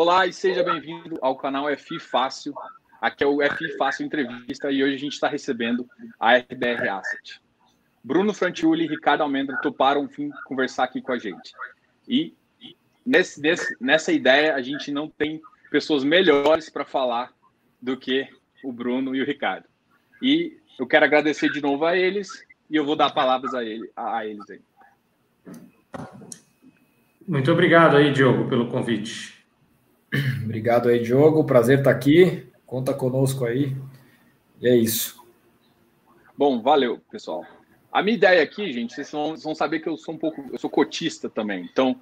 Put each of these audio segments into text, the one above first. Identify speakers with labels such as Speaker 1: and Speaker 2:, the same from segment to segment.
Speaker 1: Olá e seja bem-vindo ao canal FI Fácil. Aqui é o FI Fácil Entrevista e hoje a gente está recebendo a RBR Asset. Bruno Frantiuli e Ricardo Almendra toparam vir conversar aqui com a gente. E nesse, nesse, nessa ideia a gente não tem pessoas melhores para falar do que o Bruno e o Ricardo. E eu quero agradecer de novo a eles e eu vou dar palavras a, ele, a, a eles aí.
Speaker 2: Muito obrigado aí, Diogo, pelo convite.
Speaker 3: Obrigado aí, Diogo. Prazer estar aqui. Conta conosco aí. E é isso.
Speaker 1: Bom, valeu, pessoal. A minha ideia aqui, gente, vocês vão, vão saber que eu sou um pouco, eu sou cotista também. Então,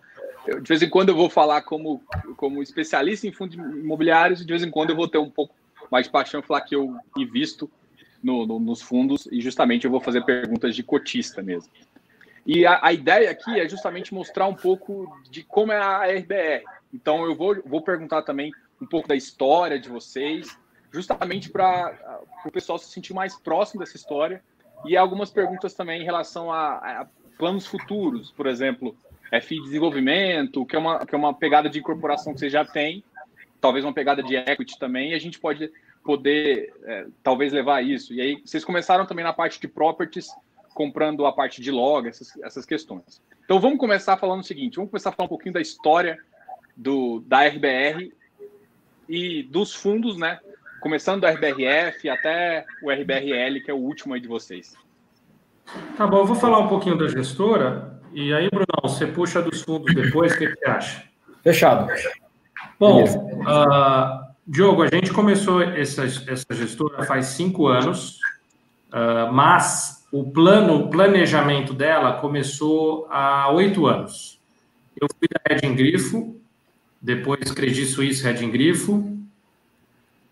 Speaker 1: eu, de vez em quando eu vou falar como, como especialista em fundos imobiliários e de vez em quando eu vou ter um pouco mais de paixão falar que eu invisto no, no, nos fundos e justamente eu vou fazer perguntas de cotista mesmo. E a, a, ideia aqui é justamente mostrar um pouco de como é a RBR. Então, eu vou, vou perguntar também um pouco da história de vocês, justamente para o pessoal se sentir mais próximo dessa história. E algumas perguntas também em relação a, a planos futuros, por exemplo, FI desenvolvimento, que é, uma, que é uma pegada de incorporação que você já tem, talvez uma pegada de equity também, e a gente pode poder, é, talvez, levar isso. E aí, vocês começaram também na parte de properties, comprando a parte de log, essas, essas questões. Então vamos começar falando o seguinte, vamos começar a falar um pouquinho da história do, da RBR e dos fundos, né? Começando do RBRF até o RBRL, que é o último aí de vocês.
Speaker 2: Tá bom, eu vou falar um pouquinho da gestora, e aí, Brunão, você puxa dos fundos depois, o que, você acha?
Speaker 3: Fechado.
Speaker 2: Bom, uh, Diogo, a gente começou essa, essa gestora faz cinco anos, uh, mas o plano, o planejamento dela começou há oito anos. Eu fui da Red Grifo, depois Credit Suisse Red Grifo,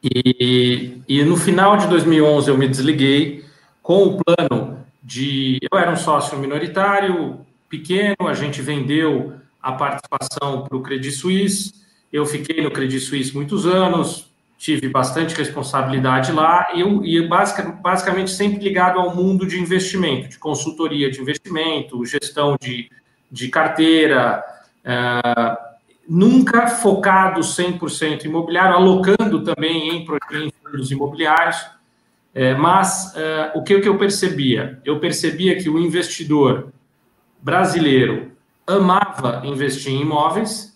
Speaker 2: e, e no final de 2011 eu me desliguei com o plano de. Eu era um sócio minoritário, pequeno, a gente vendeu a participação para o Credit Suisse, eu fiquei no Credit Suisse muitos anos, tive bastante responsabilidade lá eu, e basicamente sempre ligado ao mundo de investimento, de consultoria de investimento, gestão de, de carteira, uh, nunca focado 100% imobiliário, alocando também em, fundos imobiliários, uh, mas uh, o que, que eu percebia? Eu percebia que o investidor brasileiro amava investir em imóveis,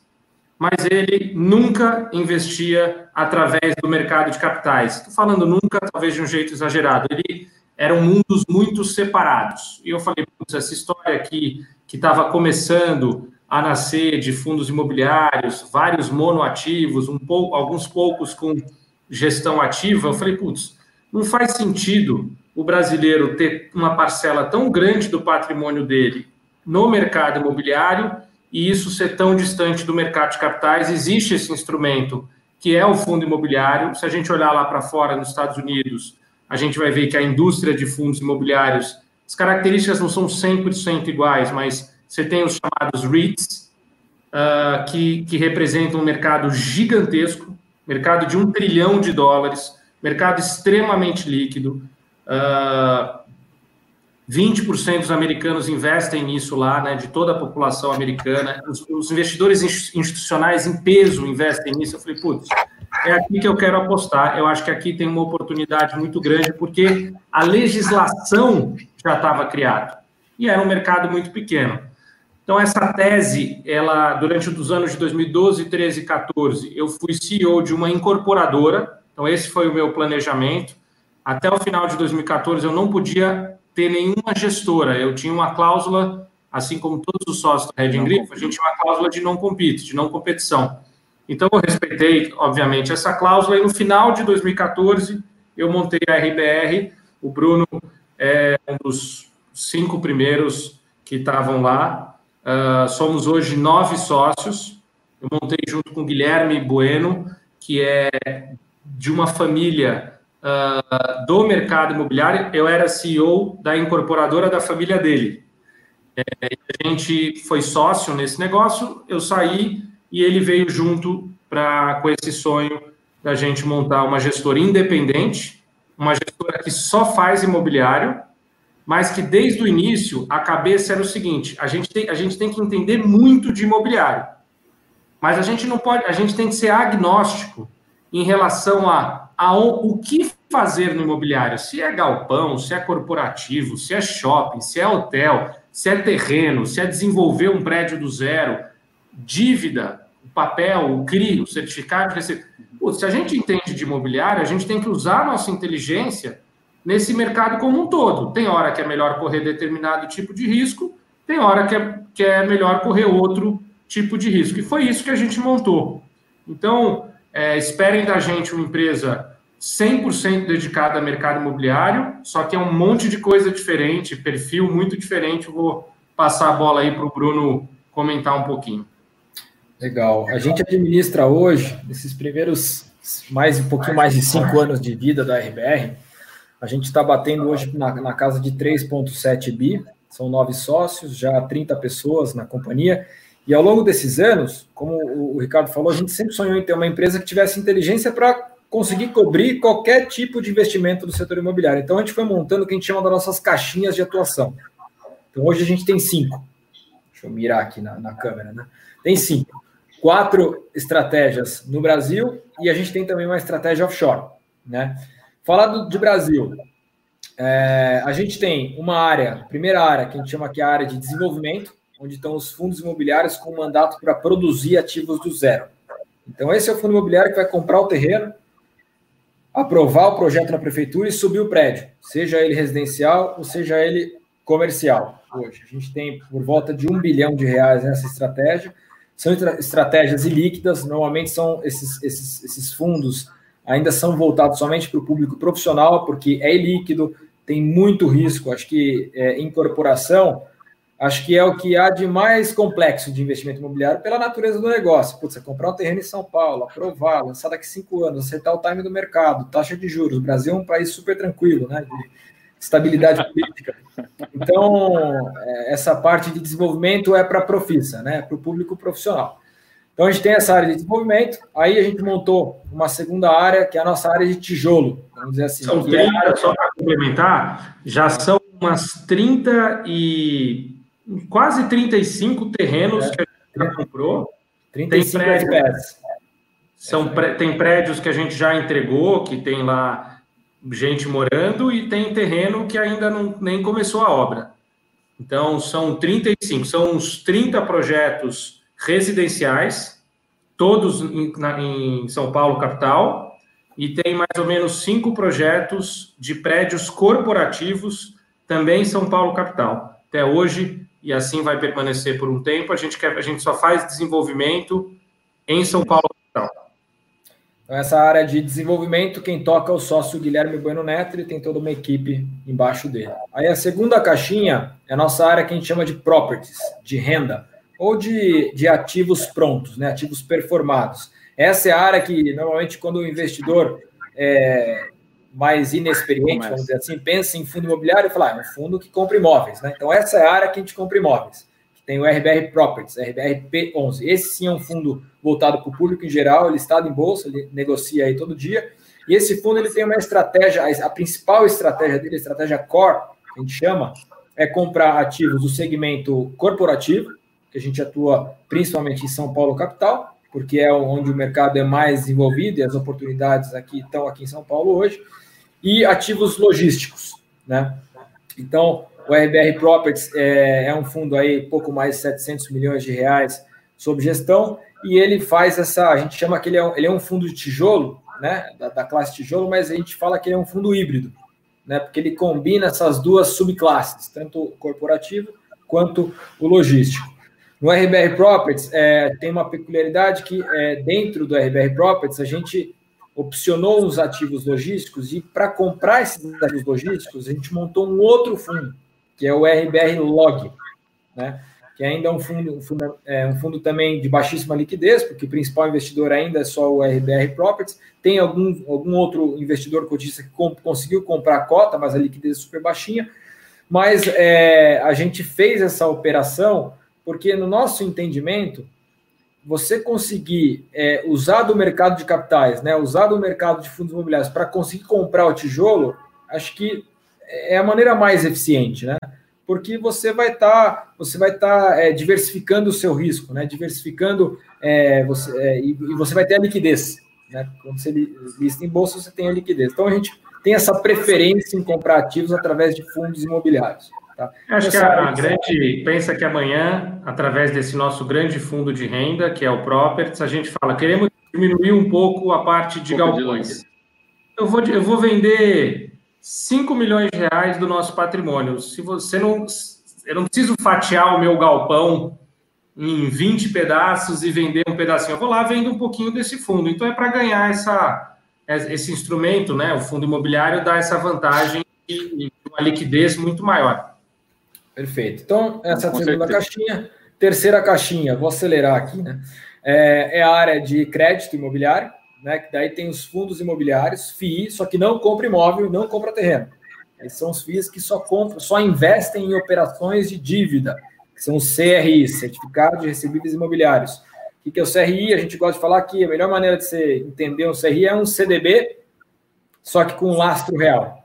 Speaker 2: mas ele nunca investia através do mercado de capitais. Estou falando nunca, talvez de um jeito exagerado. Ele eram mundos muito separados. E eu falei, essa história aqui que estava começando a nascer de fundos imobiliários, vários monoativos, um alguns poucos com gestão ativa, eu falei, putz, não faz sentido o brasileiro ter uma parcela tão grande do patrimônio dele no mercado imobiliário e isso ser tão distante do mercado de capitais. Existe esse instrumento que é o fundo imobiliário. Se a gente olhar lá para fora, nos Estados Unidos, a gente vai ver que a indústria de fundos imobiliários, as características não são 100% iguais, mas você tem os chamados REITs, uh, que, que representam um mercado gigantesco, mercado de um trilhão de dólares, mercado extremamente líquido. Uh, 20% dos americanos investem nisso lá, né, de toda a população americana. Os, os, investidores institucionais em peso investem nisso. Eu falei, putz, é aqui que eu quero apostar. Eu acho que aqui tem uma oportunidade muito grande, porque a legislação já estava criada e era um mercado muito pequeno. Então, essa tese, ela, durante os anos de 2012, 13 e 14, eu fui CEO de uma incorporadora. Então, esse foi o meu planejamento. Até o final de 2014, eu não podia ter nenhuma gestora. Eu tinha uma cláusula, assim como todos os sócios da Red Grifo, a gente tinha uma cláusula de não compete, de não competição. Então, eu respeitei, obviamente, essa cláusula e no final de 2014 eu montei a RBR. O Bruno é um dos cinco primeiros que estavam lá. Uh, somos hoje nove sócios. Eu montei junto com Guilherme Bueno, que é de uma família uh, do mercado imobiliário, eu era CEO da incorporadora da família dele. É, a gente foi sócio nesse negócio, eu saí e ele veio junto para com esse sonho da gente montar uma gestora independente, uma gestora que só faz imobiliário, mas que desde o início a cabeça era o seguinte: a gente tem, a gente tem que entender muito de imobiliário. Mas a gente não pode, a gente tem que ser agnóstico em relação a, a o que fazer no imobiliário. Se é galpão, se é corporativo, se é shopping, se é hotel, se é terreno, se é desenvolver um prédio do zero, dívida, o papel, o CRI, o certificado de receita. Se a gente entende de imobiliário, a gente tem que usar a nossa inteligência nesse mercado como um todo. Tem hora que é melhor correr determinado tipo de risco, tem hora que é, que é melhor correr outro tipo de risco. E foi isso que a gente montou. Então, é, esperem da gente uma empresa 100% dedicada ao mercado imobiliário, só que é um monte de coisa diferente, perfil muito diferente. Eu vou passar a bola aí para o Bruno comentar um pouquinho.
Speaker 3: Legal. A gente administra hoje, nesses primeiros mais um pouquinho mais de cinco anos de vida da RBR, a gente está batendo hoje na, na casa de 3,7 bi, são nove sócios, já 30 pessoas na companhia. E ao longo desses anos, como o Ricardo falou, a gente sempre sonhou em ter uma empresa que tivesse inteligência para conseguir cobrir qualquer tipo de investimento do setor imobiliário. Então a gente foi montando o que a gente chama das nossas caixinhas de atuação. Então hoje a gente tem cinco. Deixa eu mirar aqui na, na câmera, né? Tem cinco. Quatro estratégias no Brasil e a gente tem também uma estratégia offshore, né? Falar de Brasil, é, a gente tem uma área, primeira área, que a gente chama aqui a área de desenvolvimento, onde estão os fundos imobiliários com mandato para produzir ativos do zero. Então, esse é o fundo imobiliário que vai comprar o terreno, aprovar o projeto na prefeitura e subir o prédio, seja ele residencial ou seja ele comercial. Hoje, a gente tem por volta de um bilhão de reais nessa estratégia. São estratégias ilíquidas, normalmente são esses, esses, esses fundos ainda são voltados somente para o público profissional, porque é ilíquido, tem muito risco. Acho que é, incorporação, acho que é o que há de mais complexo de investimento imobiliário pela natureza do negócio. Putz, você comprar um terreno em São Paulo, aprovar, lançar daqui cinco anos, acertar o time do mercado, taxa de juros. O Brasil é um país super tranquilo, né? De estabilidade política. Então, é, essa parte de desenvolvimento é para a profissa, né? Para o público profissional. Então a gente tem essa área de desenvolvimento, aí a gente montou uma segunda área, que é a nossa área de tijolo, vamos dizer assim.
Speaker 2: São 30, é... só para complementar, já são umas 30 e quase 35 terrenos é, que a gente já comprou.
Speaker 3: 35 tem prédios,
Speaker 2: são, tem prédios que a gente já entregou, que tem lá gente morando, e tem terreno que ainda não, nem começou a obra. Então, são 35, são uns 30 projetos residenciais, todos em, na, em São Paulo, capital, e tem mais ou menos cinco projetos de prédios corporativos também em São Paulo, capital. Até hoje, e assim vai permanecer por um tempo, a gente, quer, a gente só faz desenvolvimento em São Paulo, capital.
Speaker 3: Então, essa área de desenvolvimento, quem toca é o sócio Guilherme Bueno Neto, ele tem toda uma equipe embaixo dele. Aí a segunda caixinha é a nossa área que a gente chama de properties, de renda ou de, de ativos prontos, né, ativos performados. Essa é a área que, normalmente, quando o investidor é mais inexperiente, vamos dizer assim, pensa em fundo imobiliário e fala, ah, é um fundo que compra imóveis. Né? Então, essa é a área que a gente compra imóveis. Tem o RBR Properties, RBR P11. Esse sim é um fundo voltado para o público em geral, ele está em bolsa, ele negocia aí todo dia. E esse fundo ele tem uma estratégia, a principal estratégia dele, a estratégia core, que a gente chama, é comprar ativos do segmento corporativo, que a gente atua principalmente em São Paulo capital, porque é onde o mercado é mais desenvolvido e as oportunidades aqui estão aqui em São Paulo hoje, e ativos logísticos, né? Então, o RBR Properties é, é um fundo aí pouco mais de 700 milhões de reais sob gestão e ele faz essa, a gente chama que ele é um, ele é um fundo de tijolo, né, da, da classe tijolo, mas a gente fala que ele é um fundo híbrido, né, porque ele combina essas duas subclasses, tanto o corporativo quanto o logístico. No RBR Properties, é, tem uma peculiaridade que é, dentro do RBR Properties, a gente opcionou os ativos logísticos e para comprar esses ativos logísticos, a gente montou um outro fundo, que é o RBR Log, né? que ainda é um fundo, um fundo, é, um fundo também de baixíssima liquidez, porque o principal investidor ainda é só o RBR Properties. Tem algum, algum outro investidor cotista que comp conseguiu comprar a cota, mas a liquidez é super baixinha. Mas é, a gente fez essa operação porque no nosso entendimento, você conseguir é, usar do mercado de capitais, né, usar do mercado de fundos imobiliários para conseguir comprar o tijolo, acho que é a maneira mais eficiente, né? porque você vai estar tá, você vai estar tá, é, diversificando o seu risco, né? Diversificando é, você, é, e, e, você vai ter a liquidez, né? Quando você lista em bolsa, você tem a liquidez. Então a gente tem essa preferência em comprar ativos através de fundos imobiliários. Tá?
Speaker 2: Acho que a, a grande pensa que amanhã, através desse nosso grande fundo de renda, que é o Properties, a gente fala queremos diminuir um pouco a parte de um galpões. De eu vou, eu vou vender 5 milhões de reais do nosso patrimônio. Se você não. Eu não preciso fatiar o meu galpão em 20 pedaços e vender um pedacinho. Eu vou lá vendo um pouquinho desse fundo. Então é para ganhar essa, esse instrumento, né? O fundo imobiliário dá essa vantagem e uma liquidez muito maior.
Speaker 3: Perfeito. Então, essa é a segunda certeza. caixinha. Terceira caixinha, vou acelerar aqui, né? É, é a área de crédito imobiliário né? Que daí tem os fundos imobiliários, FII, só que não compra imóvel e não compra terreno. Esses são os FIIs que só compram, só investem em operações de dívida, que são os CRI, Certificado de Recebíveis Imobiliários. O que é o CRI? A gente gosta de falar que a melhor maneira de você entender um CRI é um CDB, só que com um lastro real.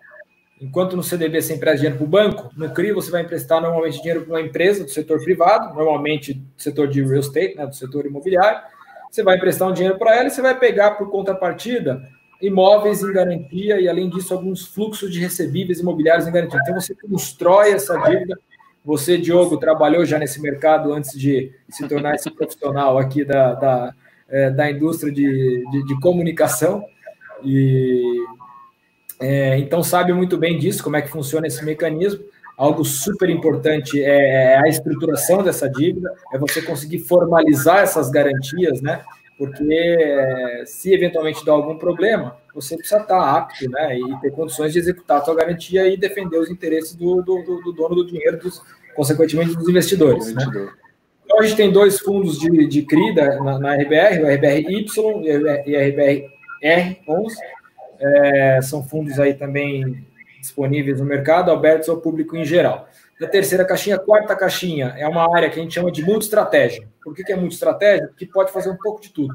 Speaker 3: Enquanto no CDB você empresta dinheiro para o banco, no CRI você vai emprestar normalmente dinheiro para uma empresa do setor privado, normalmente do setor de real estate, né, do setor imobiliário, você vai emprestar um dinheiro para ela e você vai pegar por contrapartida imóveis em garantia e, além disso, alguns fluxos de recebíveis imobiliários em garantia. Então, você constrói essa dívida. Você, Diogo, trabalhou já nesse mercado antes de se tornar esse profissional aqui da, da, é, da indústria de, de, de comunicação. E é, então sabe muito bem disso, como é que funciona esse mecanismo. Algo super importante é, é a estruturação dessa dívida, é você conseguir formalizar essas garantias, né? Porque é, se eventualmente der algum problema, você precisa estar apto, né? E ter condições de executar a sua garantia e defender os interesses do, do, do dono do dinheiro, dos, consequentemente dos investidores, né? Então a gente tem dois fundos de, de CRI na, na RBR, o RBRY e o RBR11. É, são fundos aí também disponíveis no mercado, abertos ao público em geral. a terceira caixinha, a quarta caixinha, é uma área que a gente chama de multi-estratégia. Por que, que é multi-estratégia? Porque pode fazer um pouco de tudo.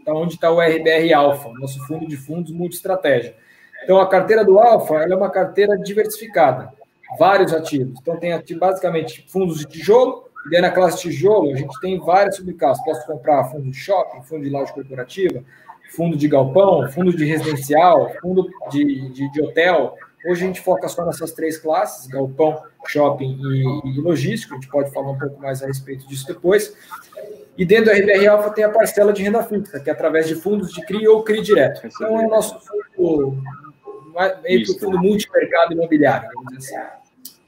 Speaker 3: Então, onde está o RBR Alpha, nosso fundo de fundos multi-estratégia. Então, a carteira do Alpha é uma carteira diversificada, vários ativos. Então, tem basicamente fundos de tijolo, e daí na classe tijolo a gente tem várias subclasses. Posso comprar fundo de shopping, fundo de loja corporativa, fundo de galpão, fundo de residencial, fundo de, de, de hotel, Hoje a gente foca só nessas três classes, galpão, shopping e, e logístico, a gente pode falar um pouco mais a respeito disso depois. E dentro do RBR Alpha tem a parcela de renda fixa, que é através de fundos de CRI ou CRI direto. Então é o nosso fundo, meio que o fundo multimercado imobiliário, vamos dizer assim.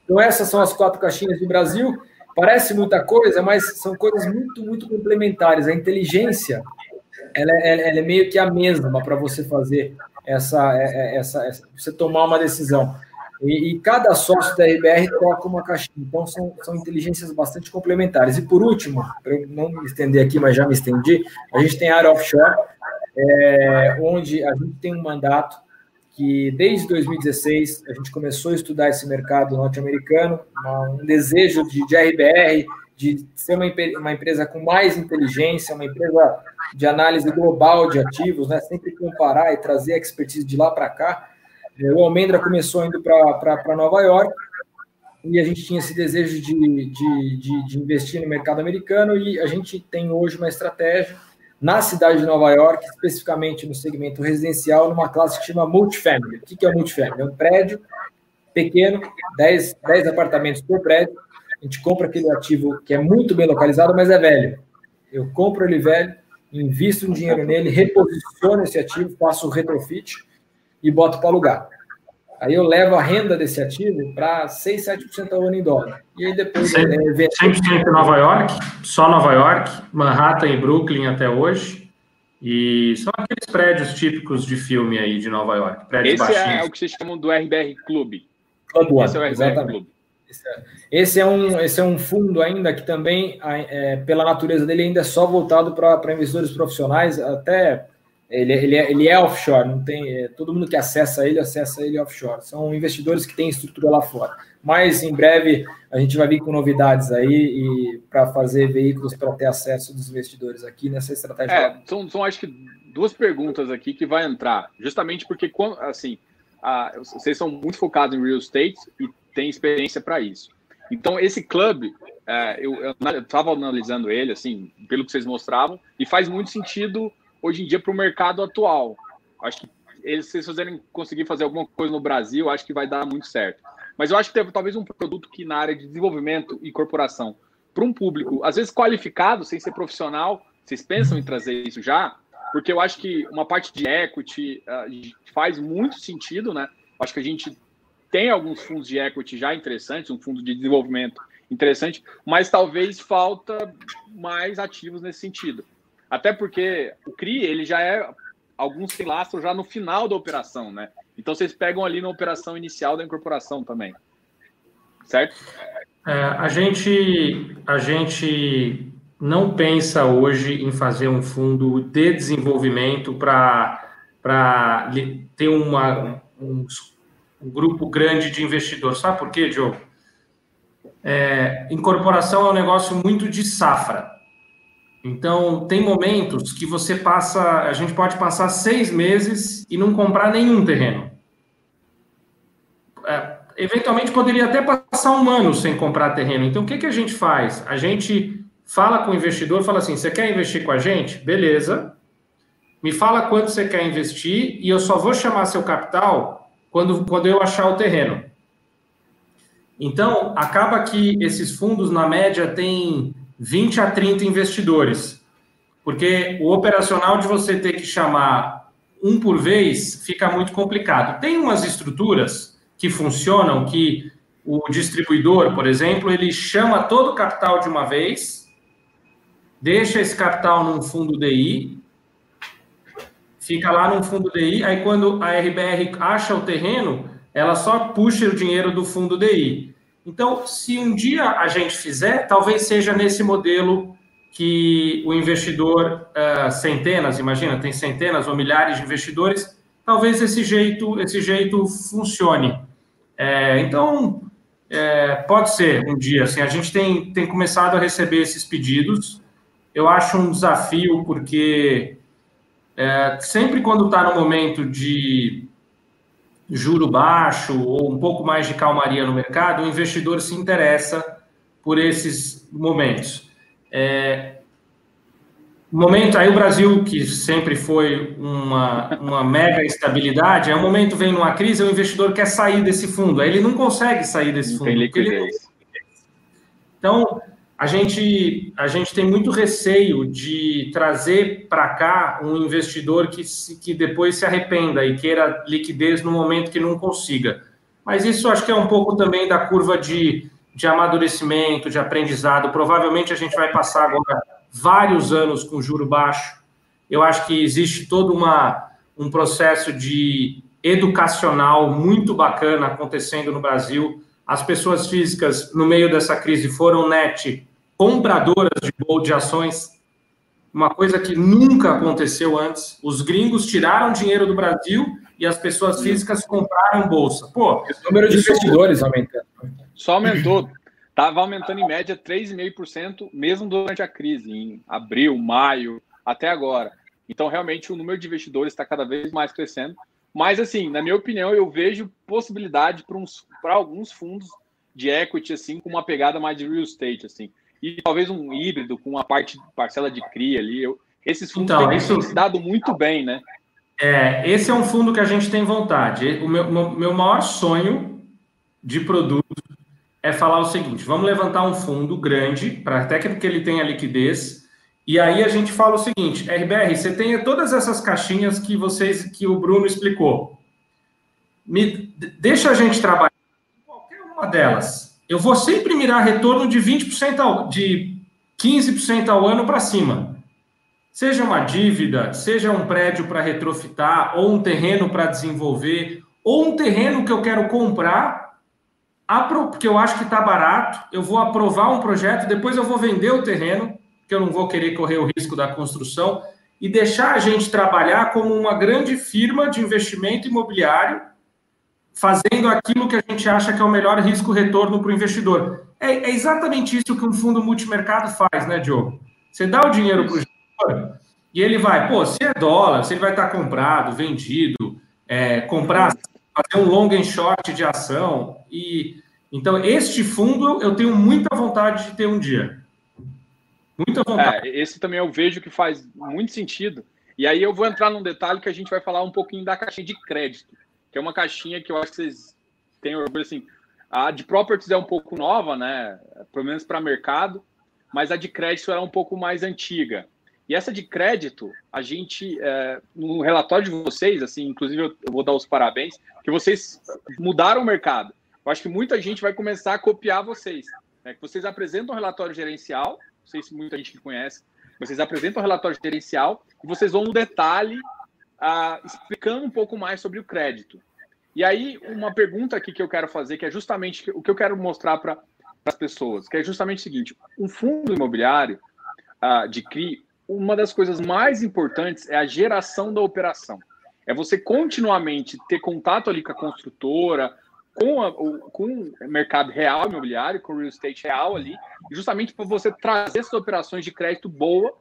Speaker 3: Então essas são as quatro caixinhas do Brasil. Parece muita coisa, mas são coisas muito, muito complementares. A inteligência, ela é, ela é meio que a mesma para você fazer essa, é, é, essa, essa, você tomar uma decisão. E, e, cada sócio da RBR toca uma caixinha. Então, são, são inteligências bastante complementares. E por último, para eu não me estender aqui, mas já me estendi, a gente tem a área offshore, é, onde a gente tem um mandato que desde 2016 a gente começou a estudar esse mercado norte-americano, um desejo de, de RBR de ser uma, uma empresa com mais inteligência, uma empresa de análise global de ativos, né? sempre comparar e trazer a expertise de lá para cá. É, o Almendra começou indo para Nova York e a gente tinha esse desejo de, de, de, de, investir no mercado americano e a gente tem hoje uma estratégia na cidade de Nova York, especificamente no segmento residencial, numa classe que chama multifamily. O que é o multifamily? É um prédio pequeno, 10, 10 apartamentos por prédio, a gente compra aquele ativo que é muito bem localizado, mas é velho. Eu compro ele velho, invisto um dinheiro nele, reposiciono esse ativo, faço o retrofit e boto para alugar. Aí eu levo a renda desse ativo para 6, 7% ao ano em dólar. E aí depois... 100%,
Speaker 2: é, 100% Nova York, só Nova York, Manhattan e Brooklyn até hoje. E são aqueles prédios típicos de filme aí de Nova York. Prédios
Speaker 1: Esse baixinhos. é o que vocês chamam do RBR Clube. Club
Speaker 3: One, Esse é o RBR exatamente. Clube. Esse é um, esse é um fundo ainda que também, é, pela natureza dele, ainda é só voltado para investidores profissionais, até ele, ele, é, ele é offshore, não tem, é, todo mundo que acessa ele, acessa ele offshore. São investidores que têm estrutura lá fora. Mas em breve a gente vai vir com novidades aí para fazer veículos para ter acesso dos investidores aqui nessa estratégia.
Speaker 1: É, são, são acho que duas perguntas aqui que vai entrar, justamente porque assim, vocês são muito focados em real estate e tem experiência para isso. Então, esse clube, é, eu estava analisando ele, assim, pelo que vocês mostravam, e faz muito sentido hoje em dia para o mercado atual. Acho que eles, se fazerem, conseguir fazer alguma coisa no Brasil, acho que vai dar muito certo. Mas eu acho que teve talvez um produto que na área de desenvolvimento e corporação, para um público, às vezes qualificado, sem ser profissional, vocês pensam em trazer isso já? Porque eu acho que uma parte de equity uh, faz muito sentido, né? Acho que a gente tem alguns fundos de equity já interessantes, um fundo de desenvolvimento interessante, mas talvez falta mais ativos nesse sentido. Até porque o CRI, ele já é alguns têm lastro já no final da operação, né? Então vocês pegam ali na operação inicial da incorporação também. Certo?
Speaker 2: É, a gente a gente não pensa hoje em fazer um fundo de desenvolvimento para ter uma, um, um, grupo grande de investidores. Sabe por quê, Diogo? É, incorporação é um negócio muito de safra. Então, tem momentos que você passa, a gente pode passar seis meses e não comprar nenhum terreno. É, eventualmente poderia até passar um ano sem comprar terreno. Então, o que, que a gente faz? A gente fala com o investidor, fala assim: você quer investir com a gente? Beleza. Me fala quanto você quer investir e eu só vou chamar seu capital quando, quando eu achar o terreno. Então, acaba que esses fundos, na média, têm 20 a 30 investidores. Porque o operacional de você ter que chamar um por vez fica muito complicado. Tem umas estruturas que funcionam que o distribuidor, por exemplo, ele chama todo o capital de uma vez, deixa esse capital num fundo DI, fica lá num fundo DI, aí quando a RBR acha o terreno, ela só puxa o dinheiro do fundo DI. Então, se um dia a gente fizer, talvez seja nesse modelo que o investidor, uh, centenas, imagina, tem centenas ou milhares de investidores, talvez esse jeito, esse jeito funcione. É, então, é, pode ser um dia, assim, a gente tem, tem começado a receber esses pedidos, eu acho um desafio, porque é, sempre quando está no momento de juro baixo ou um pouco mais de calmaria no mercado, o investidor se interessa por esses momentos. É, momento aí o Brasil que sempre foi uma, uma mega estabilidade, é um momento vem numa crise, o investidor quer sair desse fundo, aí ele não consegue sair desse fundo. Ele... Então a gente, a gente tem muito receio de trazer para cá um investidor que, que depois se arrependa e queira liquidez no momento que não consiga. Mas isso acho que é um pouco também da curva de, de amadurecimento, de aprendizado. Provavelmente a gente vai passar agora vários anos com juro baixo. Eu acho que existe todo uma, um processo de educacional muito bacana acontecendo no Brasil as pessoas físicas, no meio dessa crise, foram net compradoras de, de ações, uma coisa que nunca aconteceu antes. Os gringos tiraram dinheiro do Brasil e as pessoas físicas compraram bolsa. Pô, o
Speaker 3: número de investidores aumentando.
Speaker 1: Só aumentou. Estava aumentando em média 3,5% mesmo durante a crise, em abril, maio, até agora. Então, realmente, o número de investidores está cada vez mais crescendo. Mas, assim, na minha opinião, eu vejo possibilidade para alguns fundos de equity, assim, com uma pegada mais de real estate, assim. E talvez um híbrido com uma parte parcela de CRI ali. Eu, esses fundos então, têm isso... se dado muito bem, né?
Speaker 2: É, esse é um fundo que a gente tem vontade. O meu, meu maior sonho de produto é falar o seguinte: vamos levantar um fundo grande, para até que ele tenha liquidez, e aí a gente fala o seguinte, RBR, você tem todas essas caixinhas que vocês, que o Bruno explicou. Me, deixa a gente trabalhar em qualquer uma delas. Eu vou sempre mirar retorno de 20% ao, de 15% ao ano para cima. Seja uma dívida, seja um prédio para retrofitar, ou um terreno para desenvolver, ou um terreno que eu quero comprar, porque eu acho que está barato, eu vou aprovar um projeto, depois eu vou vender o terreno que eu não vou querer correr o risco da construção, e deixar a gente trabalhar como uma grande firma de investimento imobiliário, fazendo aquilo que a gente acha que é o melhor risco-retorno para o investidor. É, é, exatamente isso que um fundo multimercado faz, né, Diogo? Você dá o dinheiro para o gestor e ele vai, pô, se é dólar, se ele vai estar comprado, vendido, é, comprar, fazer um long and short de ação e Então, este fundo eu tenho muita vontade de ter um dia.
Speaker 1: Muita vontade. É, esse também eu vejo que faz muito sentido. E aí eu vou entrar num detalhe que a gente vai falar um pouquinho da caixinha de crédito, que é uma caixinha que eu acho que vocês têm orgulho assim. A de properties é um pouco nova, né? Pelo menos para mercado, mas a de crédito era um pouco mais antiga. E essa de crédito, a gente, é, no relatório de vocês, assim, inclusive eu, vou dar os parabéns, que vocês mudaram o mercado. Eu acho que muita gente vai começar a copiar vocês. Né? Vocês apresentam um relatório gerencial, não sei se muita gente conhece, vocês apresentam o um relatório gerencial e vocês vão no detalhe explicando um pouco mais sobre o crédito. E aí, uma pergunta aqui que eu quero fazer, que é justamente o que eu quero mostrar para as pessoas, que é justamente o seguinte: um fundo imobiliário ah, de CRI, uma das coisas mais importantes é a geração da operação. É você continuamente ter contato ali com a construtora, com, a, com o mercado real imobiliário, com o real estate real ali, justamente para você trazer essas operações de crédito boa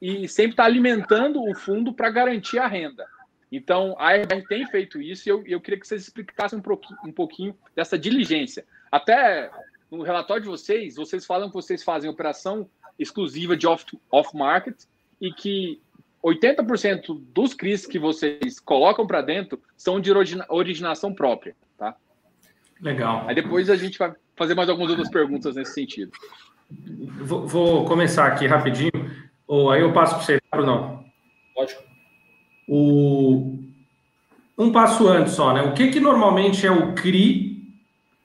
Speaker 1: e sempre estar tá alimentando o fundo para garantir a renda. Então, a RBR tem feito isso e eu, eu queria que vocês explicassem um pouquinho, um pouquinho dessa diligência. Até no relatório de vocês, vocês falam que vocês fazem operação exclusiva de off-market off e que 80% dos CRIs que vocês colocam para dentro são de originação própria, tá?
Speaker 2: Legal.
Speaker 1: Aí depois a gente vai fazer mais algumas outras perguntas nesse sentido.
Speaker 2: Vou, vou começar aqui rapidinho, ou aí eu passo para você, Bruno.
Speaker 3: Lógico.
Speaker 2: O, um passo antes só, né? O que, que normalmente é o CRI,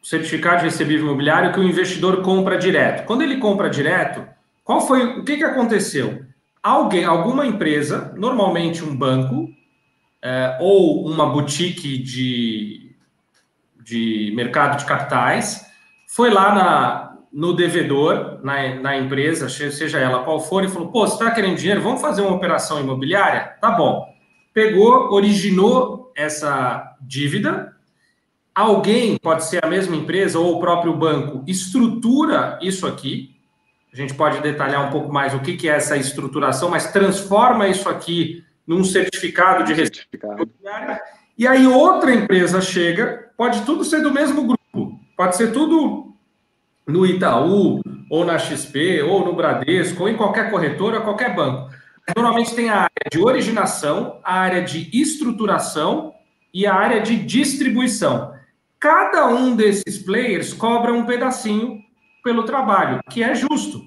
Speaker 2: Certificado de Recebível Imobiliário, que o investidor compra direto? Quando ele compra direto, qual foi o que, que aconteceu? Alguém, alguma empresa, normalmente um banco é, ou uma boutique de, de mercado de capitais, foi lá na, no devedor, na, na empresa, seja ela qual for, e falou: pô, você está querendo dinheiro? Vamos fazer uma operação imobiliária? Tá bom pegou, originou essa dívida. Alguém, pode ser a mesma empresa ou o próprio banco, estrutura isso aqui. A gente pode detalhar um pouco mais o que, que é essa estruturação, mas transforma isso aqui num certificado de certificado. E aí outra empresa chega, pode tudo ser do mesmo grupo, pode ser tudo no Itaú, ou na XP, ou no Bradesco, ou em qualquer corretora, qualquer banco. Normalmente tem a área de originação, a área de estruturação e a área de distribuição. Cada um desses players cobra um pedacinho pelo trabalho, que é justo.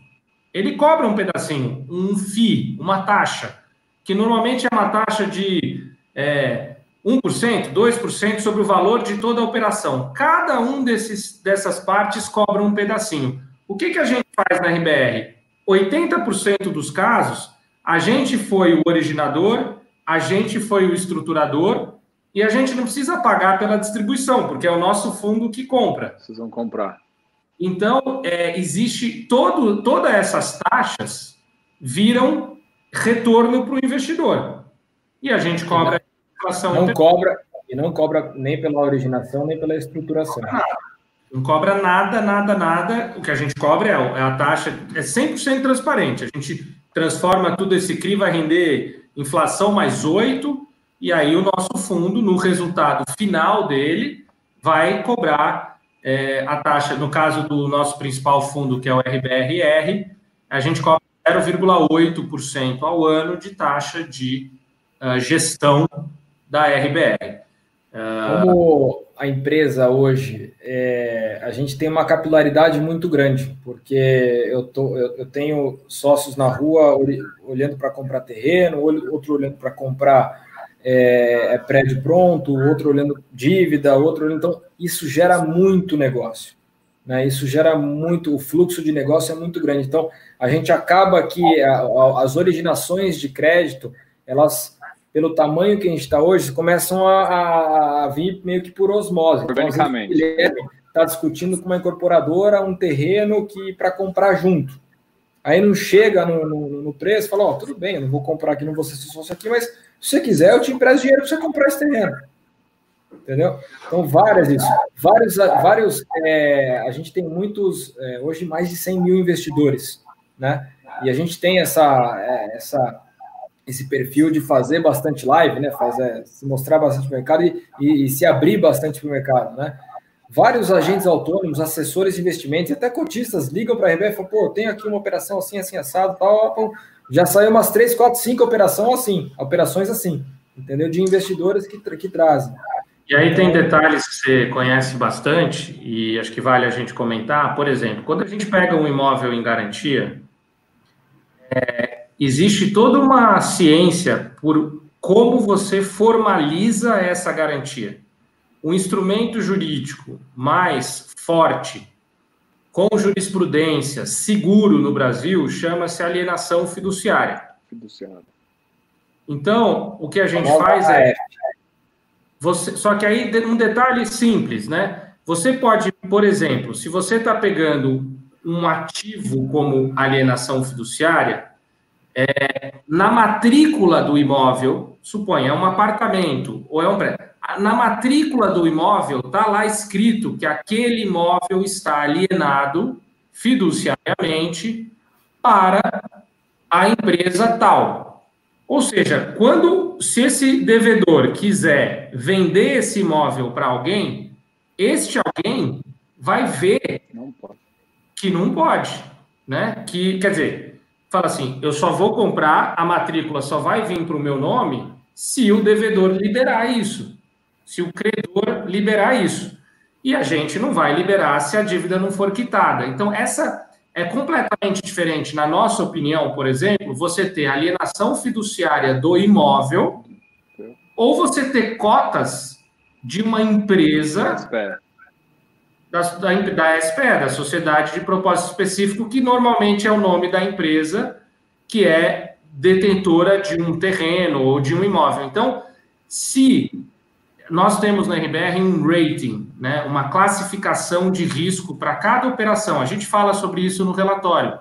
Speaker 2: Ele cobra um pedacinho, um FII, uma taxa, que normalmente é uma taxa de é, 1%, 2% sobre o valor de toda a operação. Cada um desses, dessas partes cobra um pedacinho. O que, que a gente faz na RBR? 80% dos casos, a gente foi o originador, a gente foi o estruturador e a gente não precisa pagar pela distribuição, porque é o nosso fundo que compra.
Speaker 1: Precisam comprar.
Speaker 2: Então, é, existe todo, todas essas taxas viram retorno para o investidor. E a gente cobra
Speaker 3: Não cobra, e não cobra nem pela originação, nem pela estruturação.
Speaker 2: Não cobra nada, nada, nada. O que a gente cobra é, é a taxa, é 100% transparente. A gente transforma tudo esse CRI, vai render inflação mais 8, e aí o nosso fundo, no resultado final dele, vai cobrar é, a taxa, no caso do nosso principal fundo, que é o RBRR, a gente cobra 0,8% ao ano de taxa de uh, gestão da RBR.
Speaker 3: Como a empresa hoje, é, a gente tem uma capilaridade muito grande, porque eu, tô, eu, eu tenho sócios na rua olhando para comprar terreno, outro olhando para comprar é, é, prédio pronto, outro olhando dívida, outro olhando. Então, isso gera muito negócio. Né? Isso gera muito, o fluxo de negócio é muito grande. Então, a gente acaba que a, a, as originações de crédito, elas pelo tamanho que a gente está hoje, começam a, a, a, vir meio que por osmose.
Speaker 1: Então, Organicamente.
Speaker 3: Então, está discutindo com uma incorporadora um terreno que para comprar junto. Aí não chega no, no, no preço, fala, ó, oh, tudo bem, eu não vou comprar aqui, não vou ser sócio aqui, mas se você quiser, eu te empresto dinheiro para você comprar esse terreno. Entendeu? Então, várias isso. Vários, vários é, a gente tem muitos, é, hoje mais de 100 mil investidores, né? E a gente tem essa, é, essa esse perfil de fazer bastante live, né? Fazer, se mostrar bastante para o mercado e, e, e, se abrir bastante para o mercado, né? vários agentes autônomos, assessores de investimentos até cotistas ligam para a RBF e falam, pô, tenho aqui uma operação assim, assim, assado, tal. Já saiu umas 3, 4, 5 operações assim, operações assim, entendeu? De investidores que, que trazem.
Speaker 2: E aí tem detalhes que você conhece bastante e acho que vale a gente comentar. Por exemplo, quando a gente pega um imóvel em garantia, é, existe toda uma ciência por como você formaliza essa garantia. O instrumento jurídico mais forte, com jurisprudência, seguro no Brasil, chama-se alienação fiduciária. Fiduciária. Então, o que a gente faz é. Você, só que aí, um detalhe simples, né? Você pode, por exemplo, se você está pegando um ativo como alienação fiduciária, é, na matrícula do imóvel, suponha, é um apartamento ou é um prédio, na matrícula do imóvel está lá escrito que aquele imóvel está alienado fiduciariamente para a empresa tal. Ou seja, quando se esse devedor quiser vender esse imóvel para alguém, este alguém vai ver não que não pode, né? Que quer dizer, fala assim, eu só vou comprar, a matrícula só vai vir para o meu nome se o devedor liberar isso, se o credor liberar isso. E a gente não vai liberar se a dívida não for quitada. Então, essa é completamente diferente, na nossa opinião, por exemplo, você ter alienação fiduciária do imóvel ou você ter cotas de uma empresa da, da, da SPE, da Sociedade de Propósito Específico, que normalmente é o nome da empresa que é detentora de um terreno ou de um imóvel. Então, se nós temos na RBR um rating, né, uma classificação de risco para cada operação, a gente fala sobre isso no relatório.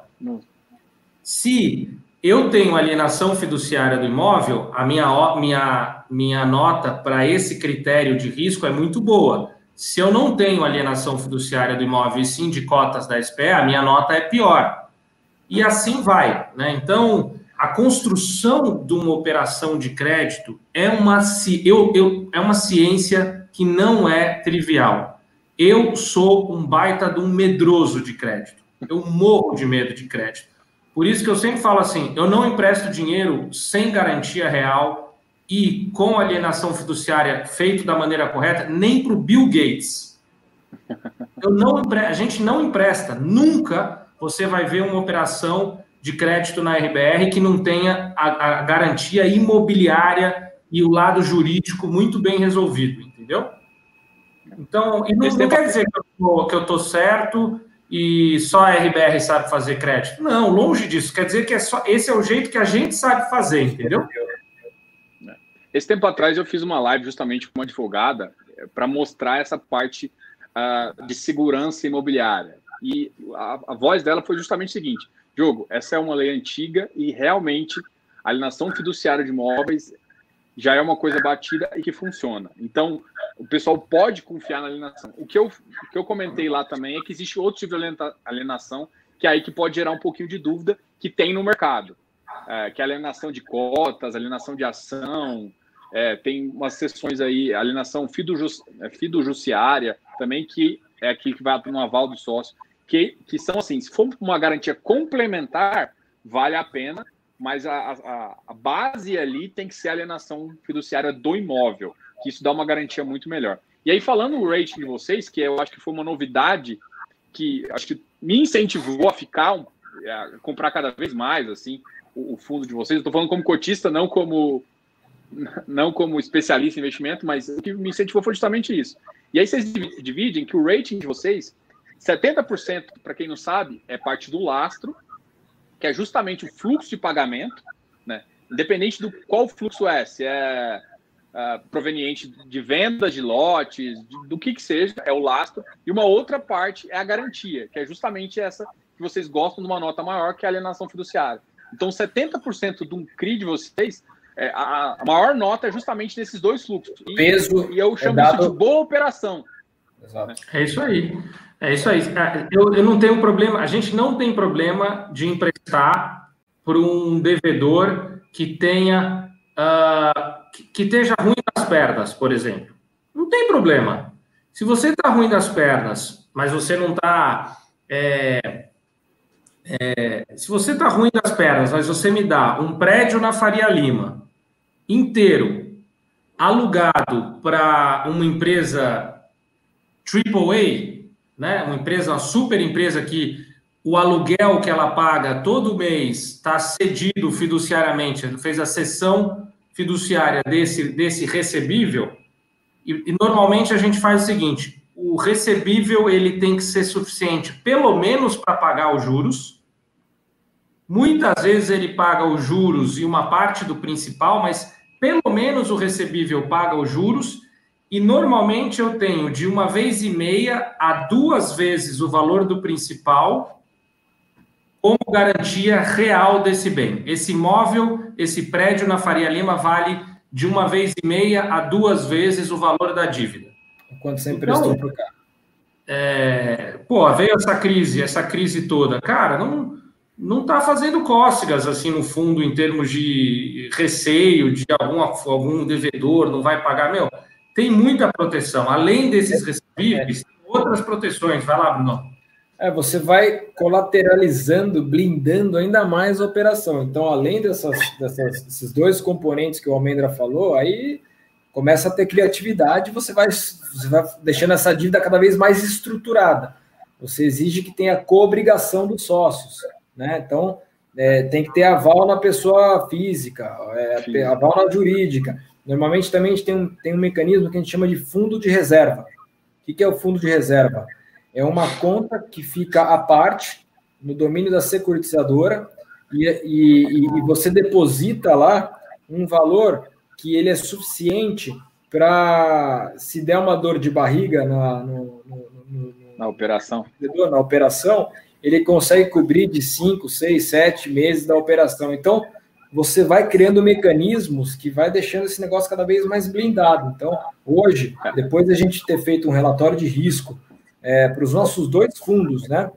Speaker 2: Se eu tenho alienação fiduciária do imóvel, a minha, minha, minha nota para esse critério de risco é muito boa. Se eu não tenho alienação fiduciária do imóvel e sim de cotas da SPE, a minha nota é pior. E assim vai. Né? Então, a construção de uma operação de crédito é uma, eu, eu, é uma ciência que não é trivial. Eu sou um baita de um medroso de crédito. Eu morro de medo de crédito. Por isso que eu sempre falo assim: eu não empresto dinheiro sem garantia real e com alienação fiduciária feito da maneira correta, nem para o Bill Gates. Eu não, a gente não empresta. Nunca você vai ver uma operação de crédito na RBR que não tenha a, a garantia imobiliária e o lado jurídico muito bem resolvido, entendeu? Então, não, não quer dizer que eu estou certo e só a RBR sabe fazer crédito. Não, longe disso. Quer dizer que é só, esse é o jeito que a gente sabe fazer, entendeu?
Speaker 1: Esse tempo atrás eu fiz uma live justamente com uma advogada eh, para mostrar essa parte uh, de segurança imobiliária. E a, a, voz dela foi justamente o seguinte: Diogo, essa é uma lei antiga e realmente a alienação fiduciária de imóveis já é uma coisa batida e que funciona. Então, o pessoal pode confiar na alienação. O que eu, o que eu comentei lá também é que existe outro tipo de alienação que é aí que pode gerar um pouquinho de dúvida que tem no mercado. É, que é alienação de cotas, alienação de ação, é, tem umas sessões aí, alienação é, fiduciária também, que é aqui que vai no aval do sócio, que, que são assim, se for uma garantia complementar, vale a pena, mas a, a, a base ali tem que ser a alienação fiduciária do imóvel, que isso dá uma garantia muito melhor. E aí, falando o rating de vocês, que eu acho que foi uma novidade que acho que me incentivou a ficar, a comprar cada vez mais, assim, o, o fundo de vocês. Estou falando como cotista, não como não como especialista em investimento, mas o que me incentivou foi justamente isso. E aí vocês dividem que o rating de vocês, 70%, para quem não sabe, é parte do lastro, que é justamente o fluxo de pagamento, né? independente do qual fluxo é, se é uh, proveniente de vendas de lotes, de, do que que seja, é o lastro, e uma outra parte é a garantia, que é justamente essa que vocês gostam de uma nota maior, que é a alienação fiduciária. Então, 70% do CRI de vocês é, a, a, maior nota é justamente nesses dois fluxos. E,
Speaker 3: Peso
Speaker 1: e eu é chamo é dado... isso de boa operação.
Speaker 2: Exato. É isso aí. É isso aí. É, eu, eu não tenho problema, a gente não tem problema de emprestar para um devedor que tenha uh, que, que esteja ruim nas pernas, por exemplo. Não tem problema. Se você está ruim das pernas, mas você não está. É, é, se você está ruim das pernas, mas você me dá um prédio na Faria Lima inteiro, alugado para uma empresa AAA, né? uma empresa, uma super empresa que o aluguel que ela paga todo mês está cedido fiduciariamente, fez a cessão fiduciária desse, desse recebível, e, e, normalmente a gente faz o seguinte, o recebível ele tem que ser suficiente pelo menos para pagar os juros, muitas vezes ele paga os juros e uma parte do principal, mas pelo menos o recebível paga os juros, e normalmente eu tenho de uma vez e meia a duas vezes o valor do principal como garantia real desse bem. Esse imóvel, esse prédio na Faria Lima vale de uma vez e meia a duas vezes o valor da dívida.
Speaker 3: Quanto você emprestou então, para o cara?
Speaker 2: É, pô, veio essa crise, essa crise toda. Cara, não não está fazendo cócegas assim no fundo em termos de receio de algum, algum devedor não vai pagar. Meu, tem muita proteção. Além desses recebíveis, outras proteções. Vai lá, Bruno.
Speaker 3: É, você vai colateralizando, blindando ainda mais a operação. Então, além dessas, dessas, desses dois componentes que o Almendra falou, aí começa a ter criatividade, você vai, você vai deixando essa dívida cada vez mais estruturada. Você exige que tenha co-obrigação dos sócios. Né? Então, é, tem que ter aval na pessoa física, é, aval na jurídica. Normalmente também a gente tem um, tem um mecanismo que a gente chama de fundo de reserva. O que, que é o fundo de reserva? É uma conta que fica à parte no domínio da securitizadora e, e, e você deposita lá um valor que ele é suficiente para se der uma dor de barriga na, no, no,
Speaker 1: no, na operação,
Speaker 3: na operação, ele consegue cobrir de 5, 6, 7 meses da operação. Então, você vai criando mecanismos que vai deixando esse negócio cada vez mais blindado. Então, hoje, depois da gente ter feito um relatório de risco é, para os nossos dois fundos, né?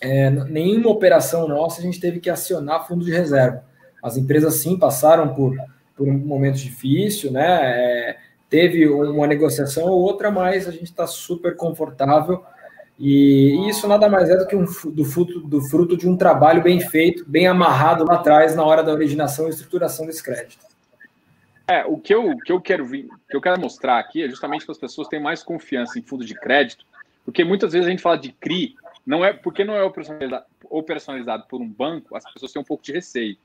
Speaker 3: É, nenhuma operação nossa a gente teve que acionar fundo de reserva. As empresas sim passaram por, por um momento difícil, né? É, teve uma negociação ou outra, mas a gente está super confortável e isso nada mais é do que um, do, fruto, do fruto de um trabalho bem feito, bem amarrado lá atrás na hora da originação e estruturação desse crédito.
Speaker 1: É, o que eu, que eu quero vir, que eu quero mostrar aqui é justamente que as pessoas têm mais confiança em fundo de crédito, porque muitas vezes a gente fala de CRI, não é porque não é operacionalizado, operacionalizado por um banco, as pessoas têm um pouco de receio.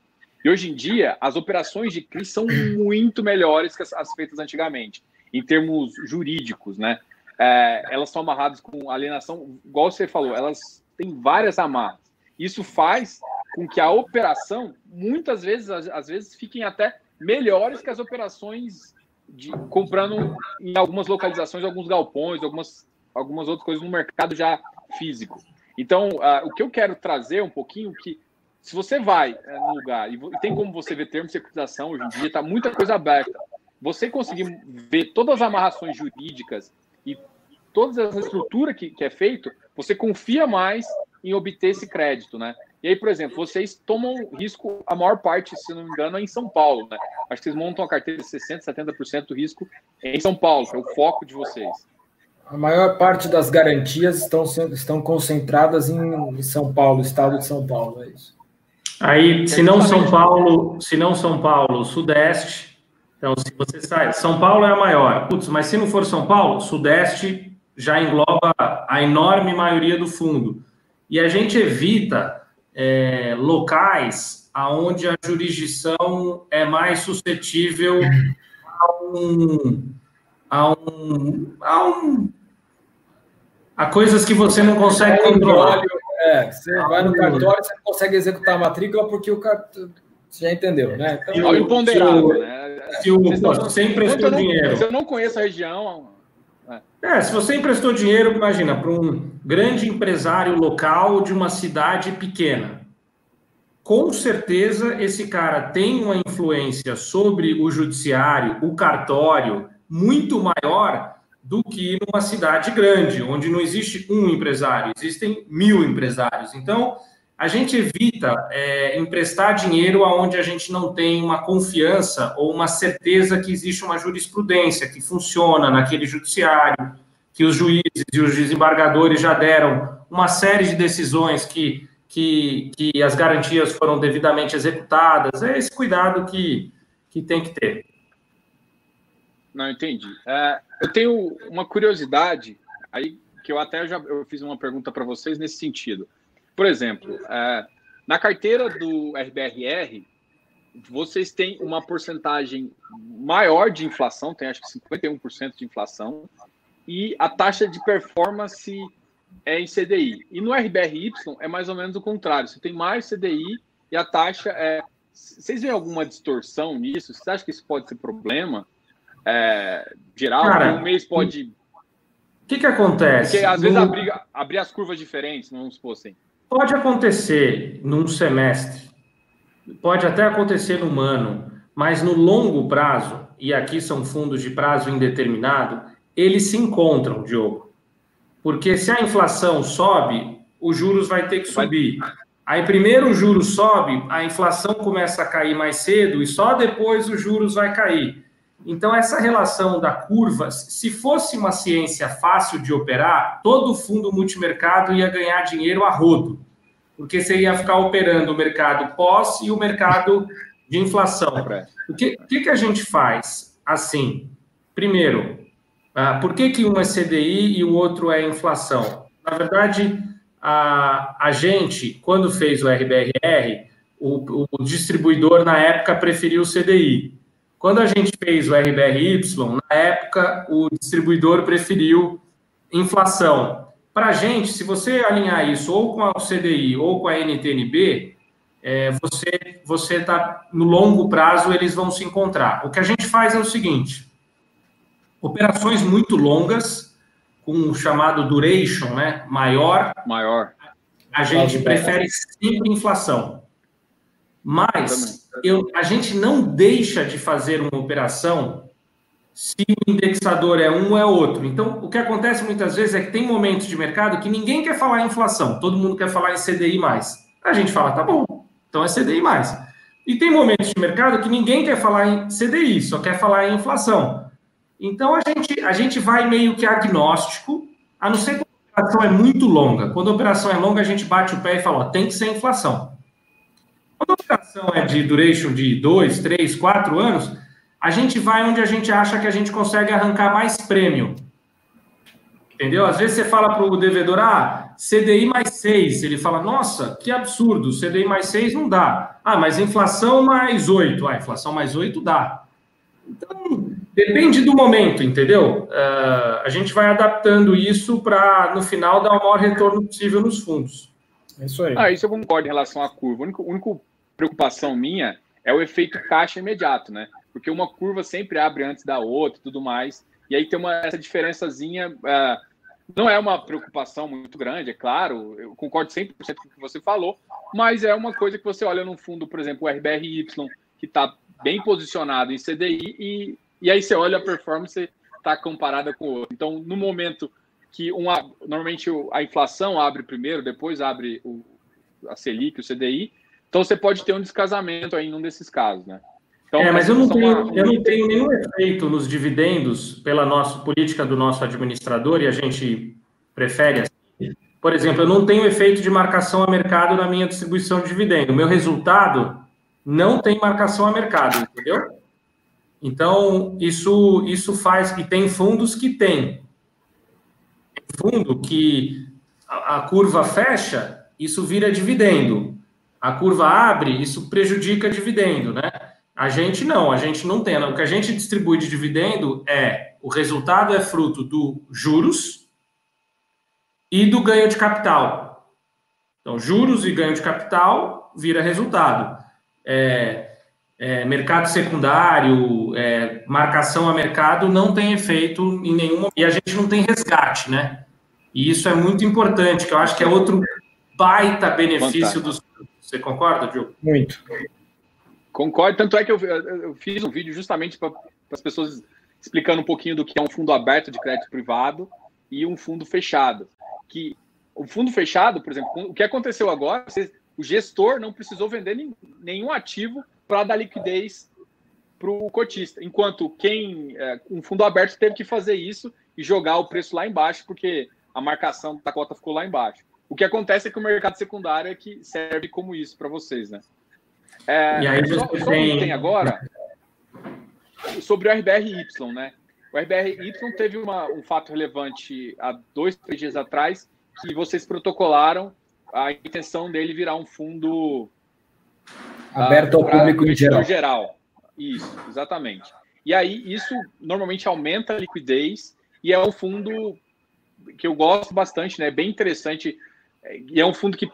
Speaker 1: E hoje em dia, as operações de CRI são muito melhores que as, as feitas antigamente, em termos jurídicos, né? É, elas são amarradas com alienação, igual você falou, elas têm várias amarras. Isso faz com que a operação, muitas vezes, às, vezes, fiquem até melhores que as operações de comprando em algumas localizações, alguns galpões, algumas, algumas outras coisas no mercado já físico. Então, uh, o que eu quero trazer um pouquinho que se você vai uh, no lugar e, tem como você ver termo de securitização hoje em dia, está muita coisa aberta. Você conseguir ver todas as amarrações jurídicas e toda essa estrutura que, que é feito, você confia mais em obter esse crédito, né? E aí, por exemplo, vocês tomam risco, a maior parte, se não me engano, é em São Paulo, né? Acho que vocês montam a carteira de 60%, 70% do risco em São Paulo, que é o foco de vocês.
Speaker 3: A maior parte das garantias estão, estão concentradas em São Paulo, estado de São Paulo, é isso.
Speaker 2: Aí, se não São Paulo, se não São Paulo, Sudeste, então, se você sai, São Paulo é a maior. Putz, mas se não for São Paulo, Sudeste já engloba a enorme maioria do fundo. E a gente evita é, locais aonde a jurisdição é mais suscetível a um, a um, a um a coisas que você não consegue controlar.
Speaker 3: É, você vai no cartório, você não consegue executar a matrícula porque o cartório você já entendeu, né?
Speaker 1: Então, o imponderável, né?
Speaker 2: Se o, você emprestou
Speaker 1: não,
Speaker 2: dinheiro.
Speaker 1: Se eu não conheço a região.
Speaker 2: É. é, se você emprestou dinheiro, imagina, para um grande empresário local de uma cidade pequena. Com certeza esse cara tem uma influência sobre o judiciário, o cartório, muito maior do que numa cidade grande, onde não existe um empresário, existem mil empresários. Então, a gente evita é, emprestar dinheiro aonde a gente não tem uma confiança ou uma certeza que existe uma jurisprudência que funciona naquele judiciário, que os juízes e os desembargadores já deram uma série de decisões que, que, que as garantias foram devidamente executadas. É esse cuidado que, que tem que ter.
Speaker 1: Não, entendi. É, eu tenho uma curiosidade aí que eu até já eu fiz uma pergunta para vocês nesse sentido. Por exemplo, é, na carteira do RBRR, vocês têm uma porcentagem maior de inflação, tem acho que 51% de inflação, e a taxa de performance é em CDI. E no RBRY é mais ou menos o contrário. Você tem mais CDI e a taxa é. Vocês veem alguma distorção nisso? Você acha que isso pode ser problema? É, geral, Cara, um mês pode.
Speaker 2: O que, que acontece?
Speaker 1: Porque às no... vezes abrir, abrir as curvas diferentes, não se fossem.
Speaker 2: Pode acontecer num semestre, pode até acontecer num ano, mas no longo prazo, e aqui são fundos de prazo indeterminado, eles se encontram, Diogo. Porque se a inflação sobe, os juros vai ter que subir. Aí primeiro o juros sobe, a inflação começa a cair mais cedo e só depois os juros vai cair. Então essa relação da curva, se fosse uma ciência fácil de operar, todo fundo multimercado ia ganhar dinheiro a rodo, porque você ia ficar operando o mercado pós e o mercado de inflação. O que, o que a gente faz? Assim, primeiro, ah, por que, que um é CDI e o outro é inflação? Na verdade, a, a gente, quando fez o RBRR, o, o distribuidor na época preferiu o CDI. Quando a gente fez o RBRY, na época, o distribuidor preferiu inflação. Para a gente, se você alinhar isso ou com a CDI ou com a NTNB, é, você você está no longo prazo eles vão se encontrar. O que a gente faz é o seguinte: Operações muito longas, com o chamado duration né, maior.
Speaker 1: Maior.
Speaker 2: A gente prefere sempre inflação. Mas eu, a gente não deixa de fazer uma operação se o indexador é um ou é outro. Então, o que acontece muitas vezes é que tem momentos de mercado que ninguém quer falar em inflação, todo mundo quer falar em CDI. A gente fala, tá bom, então é CDI. E tem momentos de mercado que ninguém quer falar em CDI, só quer falar em inflação. Então a gente, a gente vai meio que agnóstico, a não ser que a operação é muito longa. Quando a operação é longa, a gente bate o pé e fala, ó, tem que ser inflação. Quando a operação é de duration de dois, três, quatro anos, a gente vai onde a gente acha que a gente consegue arrancar mais prêmio. Entendeu? Às vezes você fala para o devedor, ah, CDI mais 6. Ele fala, nossa, que absurdo, CDI mais 6 não dá. Ah, mas inflação mais 8. Ah, inflação mais 8 dá. Então, Depende do momento, entendeu? Uh, a gente vai adaptando isso para, no final, dar o maior retorno possível nos fundos.
Speaker 1: É isso aí. Ah, isso eu concordo em relação à curva. A única, a única preocupação minha é o efeito caixa imediato, né? Porque uma curva sempre abre antes da outra e tudo mais. E aí tem uma, essa diferençazinha. Uh, não é uma preocupação muito grande, é claro, eu concordo 100% com o que você falou, mas é uma coisa que você olha no fundo, por exemplo, o RBRY, que está bem posicionado em CDI e e aí você olha a performance, está comparada com o outro. Então, no momento que uma, normalmente a inflação abre primeiro, depois abre o, a Selic, o CDI, então você pode ter um descasamento aí em um desses casos, né? Então,
Speaker 2: é, mas eu não, tenho, uma... eu não tenho nenhum efeito nos dividendos pela nossa política do nosso administrador e a gente prefere assim. Por exemplo, eu não tenho efeito de marcação a mercado na minha distribuição de dividendo. Meu resultado não tem marcação a mercado, entendeu? Então, isso, isso faz. E tem fundos que tem. Tem fundo que a, a curva fecha, isso vira dividendo. A curva abre, isso prejudica dividendo, né? A gente não, a gente não tem. O que a gente distribui de dividendo é o resultado é fruto do juros e do ganho de capital. Então, juros e ganho de capital vira resultado. É, é, mercado secundário, é, marcação a mercado não tem efeito em nenhum e a gente não tem resgate, né? E isso é muito importante, que eu acho que é outro baita benefício dos. Você concorda, Diogo?
Speaker 3: Muito.
Speaker 1: Concordo, tanto é que eu, eu fiz um vídeo justamente para as pessoas explicando um pouquinho do que é um fundo aberto de crédito privado e um fundo fechado. Que o fundo fechado, por exemplo, o que aconteceu agora, o gestor não precisou vender nenhum ativo para dar liquidez para o cotista. Enquanto quem, é, um fundo aberto, teve que fazer isso e jogar o preço lá embaixo, porque a marcação da cota ficou lá embaixo. O que acontece é que o mercado secundário é que serve como isso para vocês, né? É, e aí só, só tem... tem agora sobre o RBRY, né? O RBRY teve uma, um fato relevante há dois, três dias atrás, que vocês protocolaram a intenção dele virar um fundo
Speaker 3: aberto ao público em geral.
Speaker 1: geral. Isso, exatamente. E aí isso normalmente aumenta a liquidez e é um fundo que eu gosto bastante, né? Bem interessante. E é um fundo que,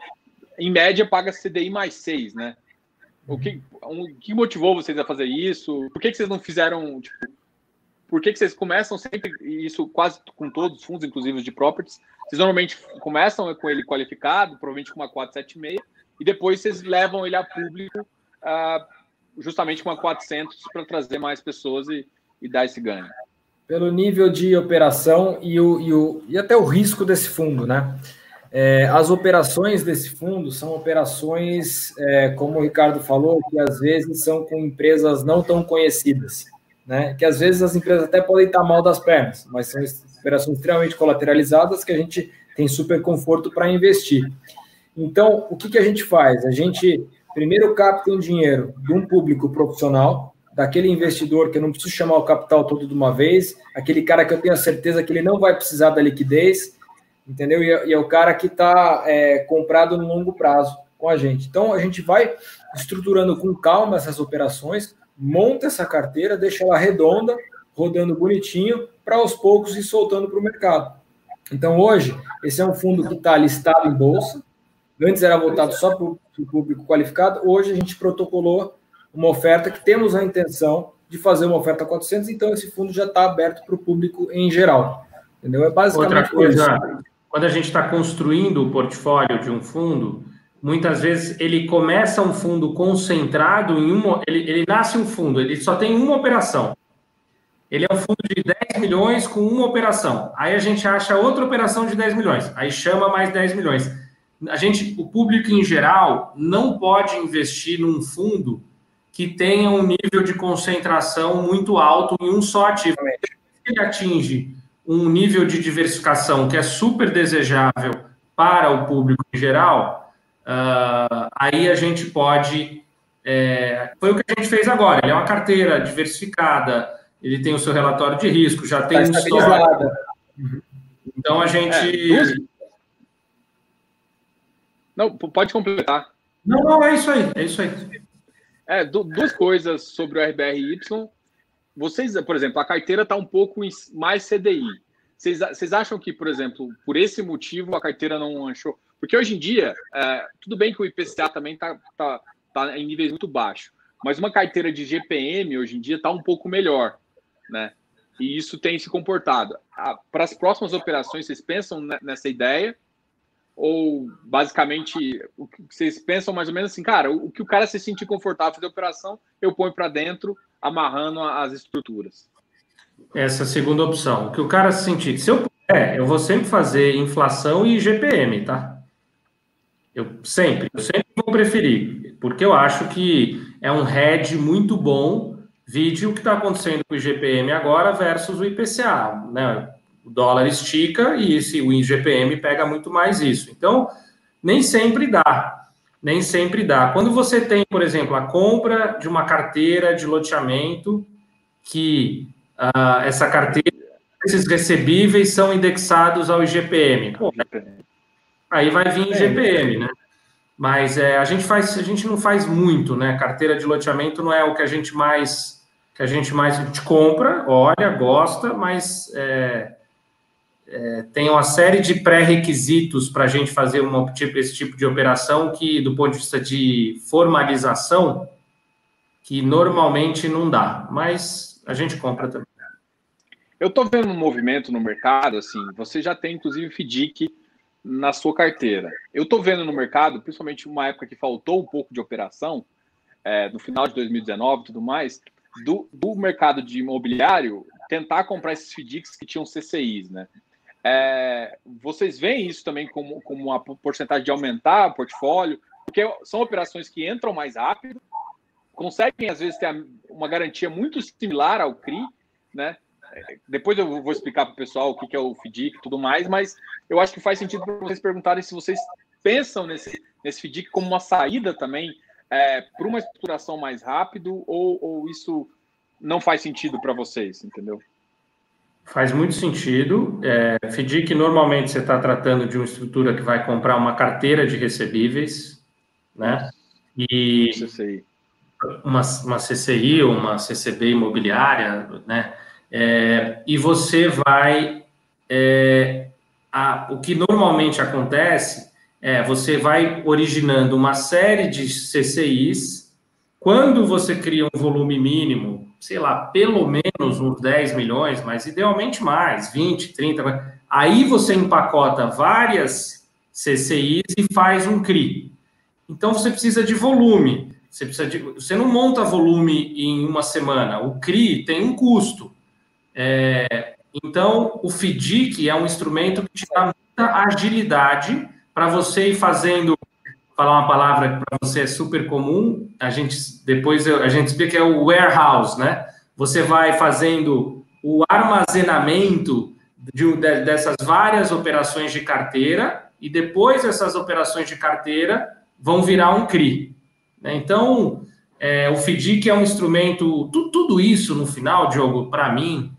Speaker 1: em média, paga CDI mais 6, né? O que, um, que motivou vocês a fazer isso? Por que, que vocês não fizeram, tipo, por que, que vocês começam sempre, isso quase com todos os fundos, inclusive os de properties, vocês normalmente começam com ele qualificado, provavelmente com uma 476, e depois vocês levam ele a público uh, justamente com a 400 para trazer mais pessoas e, e, dar esse ganho.
Speaker 3: Pelo nível de operação e, o, e, o, e até o risco desse fundo, né? É, as operações desse fundo são operações, é, como o Ricardo falou, que às vezes são com empresas não tão conhecidas né? Que às vezes as empresas até podem estar mal das pernas, mas são operações extremamente colateralizadas que a gente tem super conforto para investir. Então, o que, que a gente faz? A gente primeiro capta um dinheiro de um público profissional, daquele investidor que eu não preciso chamar o capital todo de uma vez, aquele cara que eu tenho a certeza que ele não vai precisar da liquidez, entendeu? E é, e é o cara que está é, comprado no longo prazo com a gente. Então, a gente vai estruturando com calma essas operações, monta essa carteira, deixa ela redonda, rodando bonitinho, para aos poucos ir soltando para o mercado. Então, hoje, esse é um fundo que está listado em bolsa. Antes era voltado só para o público qualificado. Hoje, a gente protocolou uma oferta que temos a intenção de fazer uma oferta 400. Então, esse fundo já está aberto para o público em geral. Entendeu? É basicamente
Speaker 2: Outra coisa, isso. Quando a gente está construindo o portfólio de um fundo, muitas vezes ele começa um fundo concentrado em uma. Ele, ele nasce um fundo, ele só tem uma operação. Ele é um fundo de 10 milhões com uma operação. Aí a gente acha outra operação de 10 milhões. Aí chama mais 10 milhões. A gente, o público em geral, não pode investir num fundo que tenha um nível de concentração muito alto em um só ativo. Ele atinge um nível de diversificação que é super desejável para o público em geral, Uh, aí a gente pode. É, foi o que a gente fez agora. Ele é uma carteira diversificada, ele tem o seu relatório de risco, já tem tá um histórico. Então a gente. É.
Speaker 1: Não, pode completar.
Speaker 2: Não, não, é isso aí, é isso aí.
Speaker 1: É, duas coisas sobre o RBRY. Vocês, por exemplo, a carteira está um pouco mais CDI. Vocês, vocês acham que, por exemplo, por esse motivo a carteira não achou? Porque hoje em dia, é, tudo bem que o IPCA também está tá, tá em níveis muito baixos, mas uma carteira de GPM hoje em dia está um pouco melhor, né? E isso tem se comportado. Para as próximas operações, vocês pensam nessa ideia? Ou basicamente vocês pensam mais ou menos assim, cara, o que o cara se sentir confortável fazer operação, eu ponho para dentro, amarrando as estruturas.
Speaker 2: Essa é segunda opção. Que o cara se sentir. Se eu puder, eu vou sempre fazer inflação e GPM, tá? Eu sempre, eu sempre vou preferir, porque eu acho que é um head muito bom, vídeo o que está acontecendo com o IGPM agora versus o IPCA, né? O dólar estica e esse, o IGPM pega muito mais isso. Então, nem sempre dá, nem sempre dá. Quando você tem, por exemplo, a compra de uma carteira de loteamento que uh, essa carteira, esses recebíveis são indexados ao IGPM. Pô, aí vai vir em GPM, né? Mas é, a gente faz, a gente não faz muito, né? Carteira de loteamento não é o que a gente mais que a gente mais a gente compra, olha, gosta, mas é, é, tem uma série de pré-requisitos para a gente fazer uma, tipo, esse tipo de operação que, do ponto de vista de formalização, que normalmente não dá, mas a gente compra também.
Speaker 1: Eu estou vendo um movimento no mercado, assim, você já tem inclusive FDIC na sua carteira. Eu estou vendo no mercado, principalmente uma época que faltou um pouco de operação, é, no final de 2019 e tudo mais, do, do, mercado de imobiliário tentar comprar esses FDICs que tinham CCIs, né? É, vocês veem isso também como, como uma porcentagem de aumentar o portfólio, porque são operações que entram mais rápido, conseguem às vezes ter uma garantia muito similar ao CRI, né? depois eu vou explicar para o pessoal o que é o FDIC e tudo mais, mas eu acho que faz sentido para vocês perguntarem se vocês pensam nesse, nesse FDIC como uma saída também é, para uma estruturação mais rápido ou, ou isso não faz sentido para vocês, entendeu?
Speaker 2: Faz muito sentido. É, FDIC, normalmente você está tratando de uma estrutura que vai comprar uma carteira de recebíveis, né? E CCI. Uma, uma CCI ou uma CCB imobiliária, né? É, e você vai. É, a, o que normalmente acontece é você vai originando uma série de CCIs. Quando você cria um volume mínimo, sei lá, pelo menos uns 10 milhões, mas idealmente mais, 20, 30, aí você empacota várias CCIs e faz um CRI. Então você precisa de volume. Você, precisa de, você não monta volume em uma semana. O CRI tem um custo. É, então, o FDIC é um instrumento que te dá muita agilidade para você ir fazendo, falar uma palavra que para você é super comum, a gente depois a gente explica que é o warehouse, né? Você vai fazendo o armazenamento de, de, dessas várias operações de carteira e depois essas operações de carteira vão virar um CRI. Né? Então, é, o FDIC é um instrumento, tu, tudo isso no final, Diogo, para mim,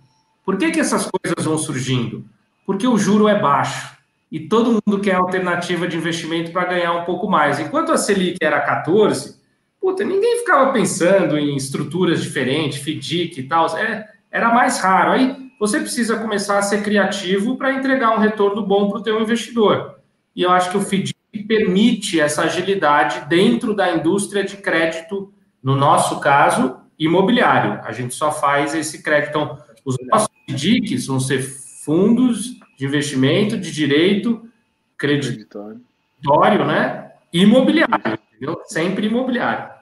Speaker 2: por que, que essas coisas vão surgindo? Porque o juro é baixo e todo mundo quer alternativa de investimento para ganhar um pouco mais. Enquanto a Selic era 14, puta, ninguém ficava pensando em estruturas diferentes, FDIC e tal. É, era mais raro. Aí você precisa começar a ser criativo para entregar um retorno bom para o teu investidor. E eu acho que o FDIC permite essa agilidade dentro da indústria de crédito, no nosso caso, imobiliário. A gente só faz esse crédito. Então, os nossos FDICs vão ser fundos de investimento de direito creditório, né? Imobiliário, entendeu? Sempre imobiliário.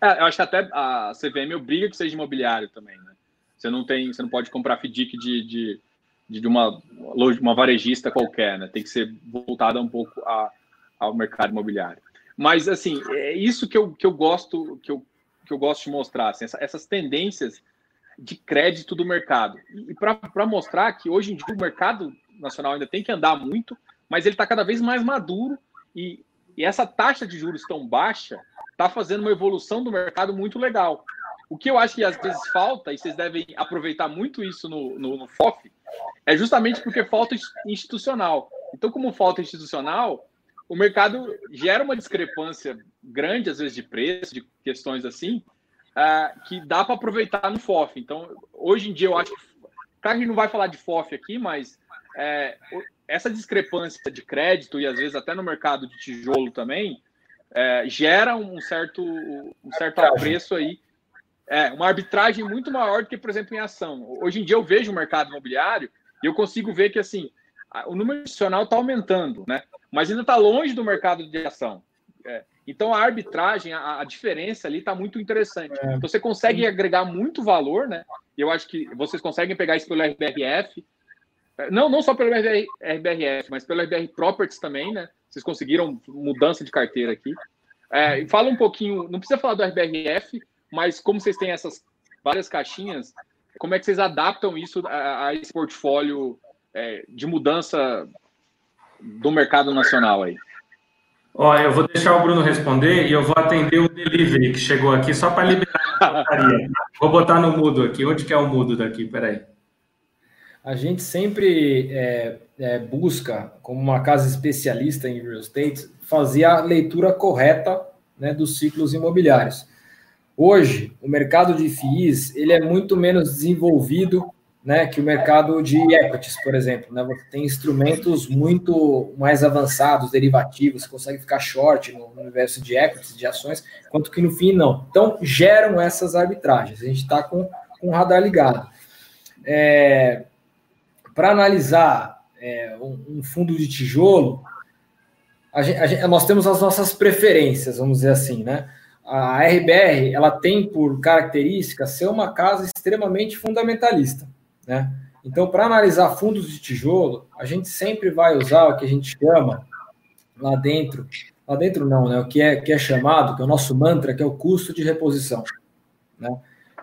Speaker 1: É, eu acho que até a CVM obriga que seja imobiliário também, né? Você não tem, você não pode comprar FDIC de, de, de uma loja, uma varejista qualquer, né? Tem que ser voltada um pouco a, ao mercado imobiliário. Mas assim, é isso que eu, que eu gosto que eu, que eu gosto de mostrar, assim, essa, essas tendências de crédito do mercado. E para mostrar que hoje em dia o mercado nacional ainda tem que andar muito, mas ele está cada vez mais maduro e, e essa taxa de juros tão baixa está fazendo uma evolução do mercado muito legal. O que eu acho que às vezes falta, e vocês devem aproveitar muito isso no, no, no FOF, é justamente porque falta institucional. Então, como falta institucional, o mercado gera uma discrepância grande, às vezes, de preço, de questões assim, uh, que dá para aproveitar no FOF. Então, hoje em dia, eu acho que. Claro que a gente não vai falar de FOF aqui, mas é, essa discrepância de crédito, e às vezes até no mercado de tijolo também, é, gera um certo, um certo apreço aí. É, uma arbitragem muito maior do que, por exemplo, em ação. Hoje em dia eu vejo o mercado imobiliário e eu consigo ver que assim o número adicional está aumentando, né? Mas ainda está longe do mercado de ação. É, então a arbitragem, a, a diferença ali está muito interessante. É. Então você consegue agregar muito valor, né? Eu acho que vocês conseguem pegar isso pelo RBRF, não, não só pelo RBRF, mas pelo RBR Properties também, né? Vocês conseguiram mudança de carteira aqui. É, fala um pouquinho, não precisa falar do RBRF, mas como vocês têm essas várias caixinhas, como é que vocês adaptam isso a, a esse portfólio é, de mudança do mercado nacional aí?
Speaker 2: Ó, eu vou deixar o Bruno responder e eu vou atender o delivery que chegou aqui só para liberar a portaria. Vou botar no mudo aqui. Onde que é o mudo daqui? Peraí.
Speaker 3: A gente sempre é, é, busca, como uma casa especialista em real estate, fazer a leitura correta né, dos ciclos imobiliários. Hoje, o mercado de FIIs ele é muito menos desenvolvido né, que o mercado de equities, por exemplo. Né, você tem instrumentos muito mais avançados, derivativos, você consegue ficar short no universo de equities, de ações, quanto que no fim não. Então, geram essas arbitragens. A gente está com, com o radar ligado. É, Para analisar é, um, um, fundo de tijolo, a gente, a gente, nós temos as nossas preferências, vamos dizer assim, né? A RBR ela tem por característica ser uma casa extremamente fundamentalista. Né? Então, para analisar fundos de tijolo, a gente sempre vai usar o que a gente chama lá dentro, lá dentro não, né? O que é, que é chamado, que é o nosso mantra, que é o custo de reposição. Né?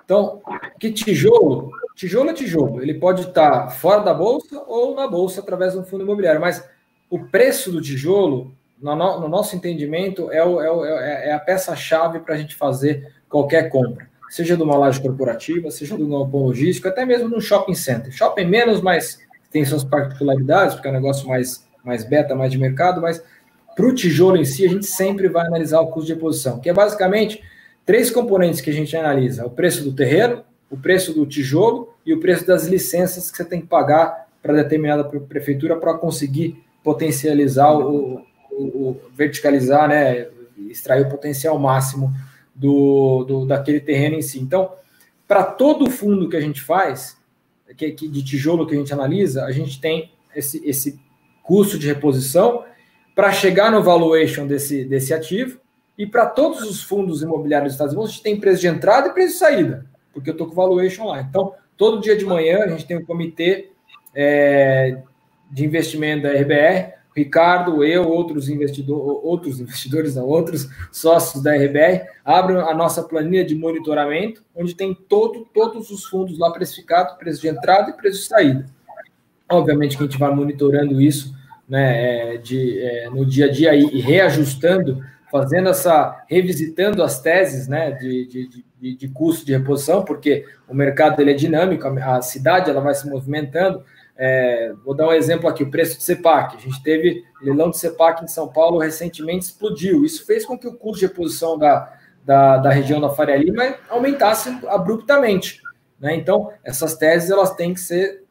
Speaker 3: Então, que tijolo, tijolo é tijolo, ele pode estar fora da bolsa ou na bolsa através de um fundo imobiliário, mas o preço do tijolo, no, no nosso entendimento, é, o, é, o, é, é a peça-chave para a gente fazer qualquer compra, seja de uma loja corporativa, seja de um galpão logístico, até mesmo no shopping center. Shopping menos, mas tem suas particularidades, porque é um negócio mais, mais beta, mais de mercado, mas para o tijolo em si, a gente sempre vai analisar o custo de reposição, que é basicamente três componentes que a gente analisa: o preço do terreno, o preço do tijolo e o preço das licenças que você tem que pagar para determinada prefeitura para conseguir potencializar o, o, o, verticalizar, né, extrair o potencial máximo do, do daquele terreno em si. Então, para todo fundo que a gente faz, que, que, de tijolo que a gente analisa, a gente tem esse, esse custo de reposição para chegar no valuation desse, desse ativo e para todos os fundos imobiliários dos Estados Unidos, a gente tem preço de entrada e preço de saída, porque eu estou com valuation lá. Então, todo dia de manhã a gente tem um comitê é, de investimento da RBR, Ricardo, eu, outros, investidor, outros investidores, não, outros sócios da RBR, abrem a nossa planilha de monitoramento, onde tem todo, todos os fundos lá precificados, preço de entrada e preço de saída. Obviamente que a gente vai monitorando isso né, é, de, é, no dia a dia e reajustando fazendo essa, revisitando as teses né, de, de, de, de, custo de reposição, porque o mercado ele é dinâmico, a cidade ela vai se movimentando. É, vou dar um exemplo aqui, o preço de CEPAC. A gente teve leilão de CEPAC em São Paulo recentemente, explodiu. Isso fez com que o custo de reposição da, da, da região da Faria Lima aumentasse abruptamente. Né? Então, essas teses elas têm que ser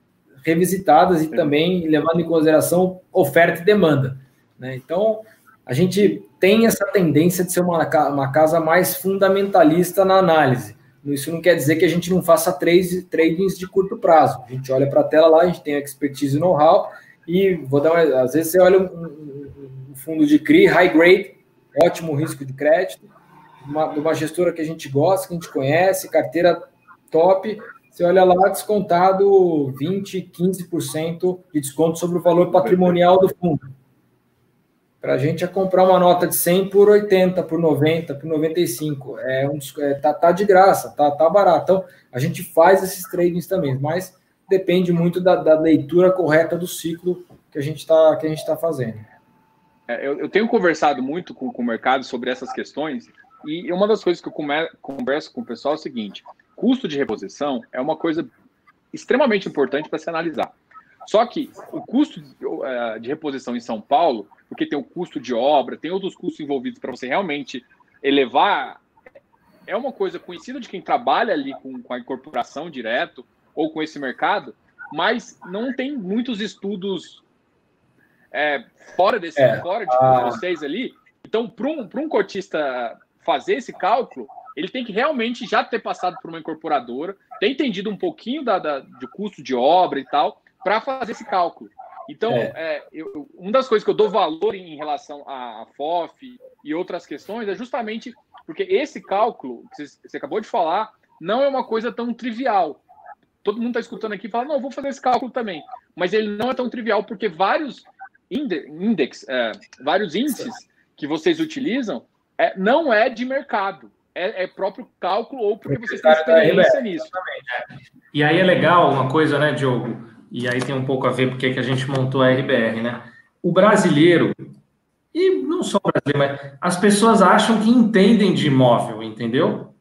Speaker 3: revisitadas e também levando em consideração oferta e demanda. Né? Então, a gente tem essa tendência de ser uma, uma casa mais fundamentalista na análise. Isso não quer dizer que a gente não faça trades, tradings de curto prazo. A gente olha para a tela lá, a gente tem expertise e know-how, e vou dar uma, às vezes você olha um, um, fundo de CRI, high grade, ótimo risco de crédito, uma, uma gestora que a gente gosta, que a gente conhece, carteira top, você olha lá, descontado 20, 15% de desconto sobre o valor patrimonial do fundo. Para a gente é comprar uma nota de 100 por 80, por 90, por 95. É um, é, tá, tá de graça, tá, tá barato. Então, a gente faz esses tradings também, mas depende muito da, da leitura correta do ciclo que a gente está tá fazendo.
Speaker 1: É, eu, eu, tenho conversado muito com, com o mercado sobre essas questões, e uma das coisas que eu come, converso com o pessoal é o seguinte: custo de reposição é uma coisa extremamente importante para se analisar. Só que o custo de, uh, de reposição em São Paulo porque tem o custo de obra, tem outros custos envolvidos para você realmente elevar. É uma coisa conhecida de quem trabalha ali com, com a incorporação direto ou com esse mercado, mas não tem muitos estudos é, fora desse, é, fora de a... vocês ali. Então, para um, um cotista fazer esse cálculo, ele tem que realmente já ter passado por uma incorporadora, ter entendido um pouquinho da, da de custo de obra e tal, para fazer esse cálculo. Então, é. É, eu, uma das coisas que eu dou valor em relação à FOF e outras questões é justamente porque esse cálculo, que você acabou de falar, não é uma coisa tão trivial. Todo mundo está escutando aqui e fala, não, vou fazer esse cálculo também. Mas ele não é tão trivial, porque vários index, é, vários índices que vocês utilizam é, não é de mercado. É, é próprio cálculo ou porque vocês têm experiência nisso.
Speaker 2: E aí é legal uma coisa, né, Diogo? E aí tem um pouco a ver porque que a gente montou a RBR, né? O brasileiro, e não só o brasileiro, mas as pessoas acham que entendem de imóvel, entendeu?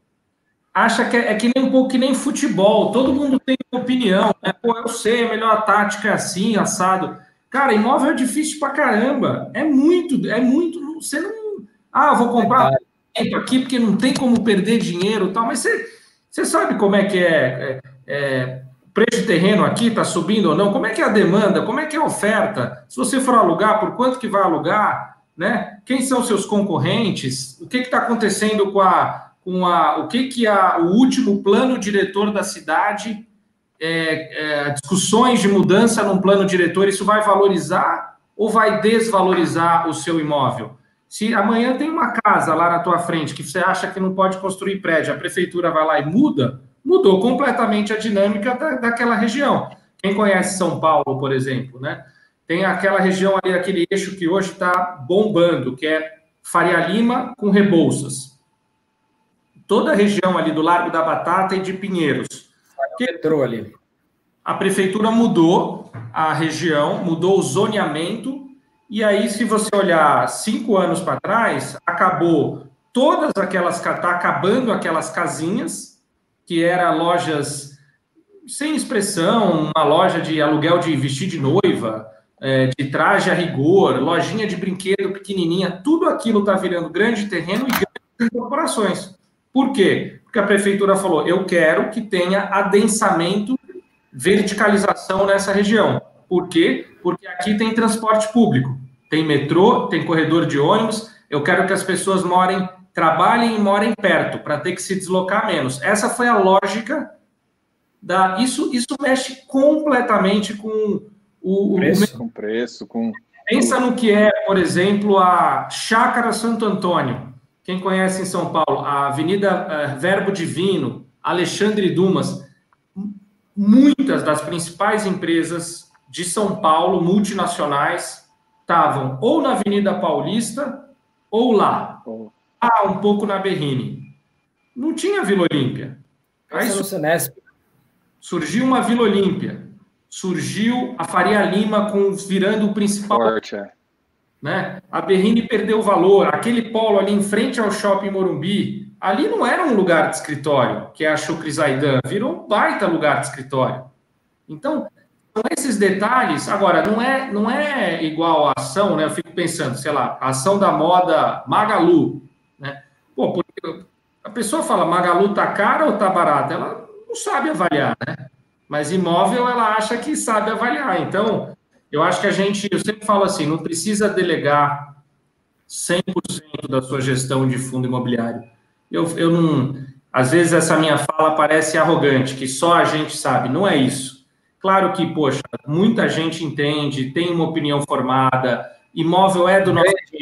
Speaker 2: Acha que é, é que nem um pouco que nem futebol, todo mundo tem opinião, né? Pô, eu sei, a melhor tática é assim, assado. Cara, imóvel é difícil pra caramba. É muito, é muito. Você não. Ah, vou comprar é aqui porque não tem como perder dinheiro tal, mas você, você sabe como é que é, é, é preço de terreno aqui está subindo ou não? Como é que é a demanda? Como é que é a oferta? Se você for alugar, por quanto que vai alugar? Né? Quem são seus concorrentes? O que está acontecendo com a, com a, o que que a, o último plano diretor da cidade, é, é, discussões de mudança num plano diretor, isso vai valorizar ou vai desvalorizar o seu imóvel? Se amanhã tem uma casa lá na tua frente que você acha que não pode construir prédio, a prefeitura vai lá e muda, mudou completamente a dinâmica da, daquela região. Quem conhece São Paulo, por exemplo, né? Tem aquela região ali, aquele eixo que hoje está bombando, que é Faria Lima com Rebouças. toda a região ali do Largo da Batata e de Pinheiros.
Speaker 3: Que entrou ali.
Speaker 2: A prefeitura mudou a região, mudou o zoneamento, e aí, se você olhar cinco anos para trás, acabou todas aquelas, está acabando aquelas casinhas, que eram lojas sem expressão, uma loja de aluguel de vestir de noiva, é, de traje a rigor, lojinha de brinquedo pequenininha, tudo aquilo está virando grande terreno e grandes corporações. Por quê? Porque a prefeitura falou: eu quero que tenha adensamento, verticalização nessa região. Por quê? Porque aqui tem transporte público, tem metrô, tem corredor de ônibus. Eu quero que as pessoas morem, trabalhem e morem perto, para ter que se deslocar menos. Essa foi a lógica da. Isso, isso mexe completamente com o,
Speaker 1: preço, o... com preço, com.
Speaker 2: Pensa no que é, por exemplo, a Chácara Santo Antônio. Quem conhece em São Paulo, a Avenida uh, Verbo Divino, Alexandre Dumas. Muitas das principais empresas de São Paulo, multinacionais, estavam ou na Avenida Paulista ou lá. Ah, um pouco na Berrine. Não tinha Vila Olímpia.
Speaker 3: Aí
Speaker 2: surgiu uma Vila Olímpia surgiu a Faria Lima com virando o principal. Forte, é. Né? A Berrine perdeu valor. Aquele polo ali em frente ao shopping Morumbi, ali não era um lugar de escritório, que é a Chucri Zaidan, virou um baita lugar de escritório. Então, são esses detalhes. Agora, não é, não é igual a ação, né? Eu fico pensando, sei lá, a ação da moda Magalu? Pô, porque a pessoa fala Magalu tá cara ou tá barata? Ela não sabe avaliar, né? Mas imóvel ela acha que sabe avaliar. Então, eu acho que a gente, eu sempre falo assim, não precisa delegar 100% da sua gestão de fundo imobiliário. Eu, eu não, às vezes essa minha fala parece arrogante, que só a gente sabe. Não é isso. Claro que, poxa, muita gente entende, tem uma opinião formada, imóvel é do nosso dinheiro.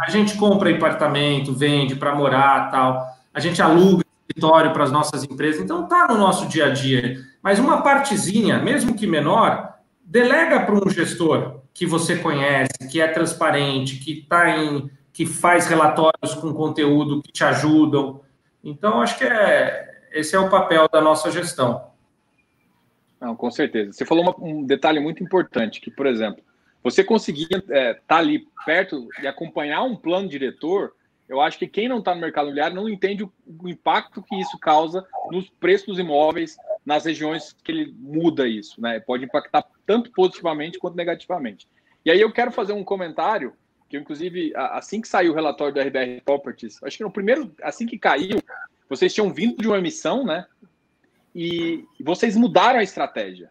Speaker 2: A gente compra apartamento, vende para morar, tal. A gente aluga escritório para as nossas empresas. Então, está no nosso dia a dia. Mas uma partezinha, mesmo que menor, delega para um gestor que você conhece, que é transparente, que está em, que faz relatórios com conteúdo que te ajudam. Então, acho que é, esse é o papel da nossa gestão.
Speaker 1: Não, com certeza. Você falou uma, um detalhe muito importante, que, por exemplo, você conseguir estar é, tá ali perto e acompanhar um plano diretor eu acho que quem não está no mercado imobiliário não entende o, o, impacto que isso causa nos preços dos imóveis nas regiões que ele muda isso, né? Pode impactar tanto positivamente quanto negativamente. E aí eu quero fazer um comentário que, inclusive, assim que saiu o relatório do RBR Properties, acho que no primeiro, assim que caiu, vocês tinham vindo de uma emissão, né? E vocês mudaram a estratégia.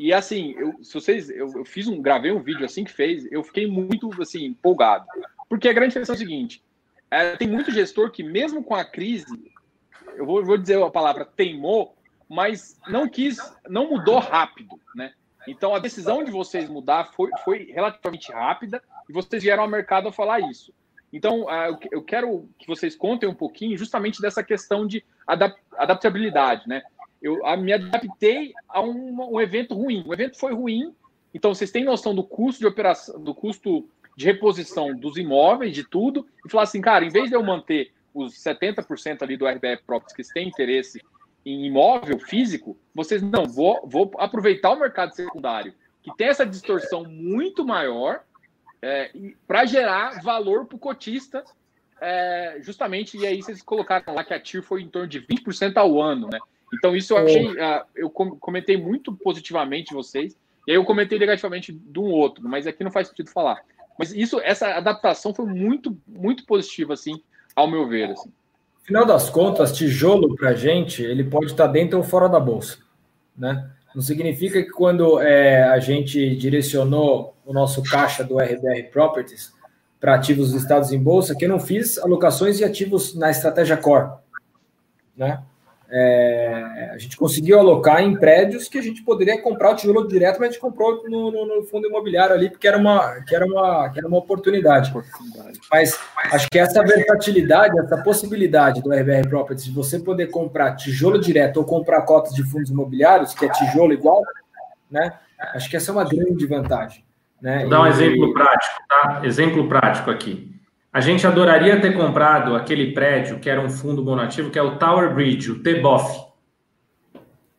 Speaker 1: E assim, eu, se vocês, eu, eu fiz um, gravei um vídeo assim que fez, eu fiquei muito assim empolgado, porque a grande questão é o seguinte: é, tem muito gestor que, mesmo com a crise, eu vou, vou dizer a palavra teimou, mas não quis, não mudou rápido, né? Então a decisão de vocês mudar foi, foi relativamente rápida e vocês vieram ao mercado a falar isso. Então uh, eu quero que vocês contem um pouquinho justamente dessa questão de adap adaptabilidade, né? Eu a, me adaptei a um, um evento ruim. O evento foi ruim, então vocês têm noção do custo de operação, do custo de reposição dos imóveis, de tudo, e falar assim, cara, em vez de eu manter os 70% ali do RBF Properties que têm interesse em imóvel físico, vocês não, vou, vou aproveitar o mercado secundário, que tem essa distorção muito maior, é, para gerar valor para o cotista, é, justamente, e aí vocês colocaram lá que a TIR foi em torno de 20% ao ano, né? Então, isso eu achei, uh, eu comentei muito positivamente vocês, e aí eu comentei negativamente de um outro, mas aqui não faz sentido falar. Mas isso, essa adaptação foi muito, muito positiva, assim, ao meu ver. Assim.
Speaker 3: Final das contas, tijolo para a gente, ele pode estar dentro ou fora da bolsa, né? Não significa que quando é, a gente direcionou o nosso caixa do RBR Properties para ativos listados em bolsa, que eu não fiz alocações de ativos na estratégia core, né? É, a gente conseguiu alocar em prédios que a gente poderia comprar o tijolo direto, mas a gente comprou no, no, no, fundo imobiliário ali, porque era uma, que era uma, que era uma oportunidade. oportunidade. Mas acho que essa versatilidade, essa possibilidade do RBR Properties de você poder comprar tijolo direto ou comprar cotas de fundos imobiliários, que é tijolo igual, né? Acho que essa é uma grande vantagem. Né?
Speaker 2: Vou dar um e... exemplo prático, tá? Exemplo prático aqui. A gente adoraria ter comprado aquele prédio que era um fundo monativo, que é o Tower Bridge, o TBOF.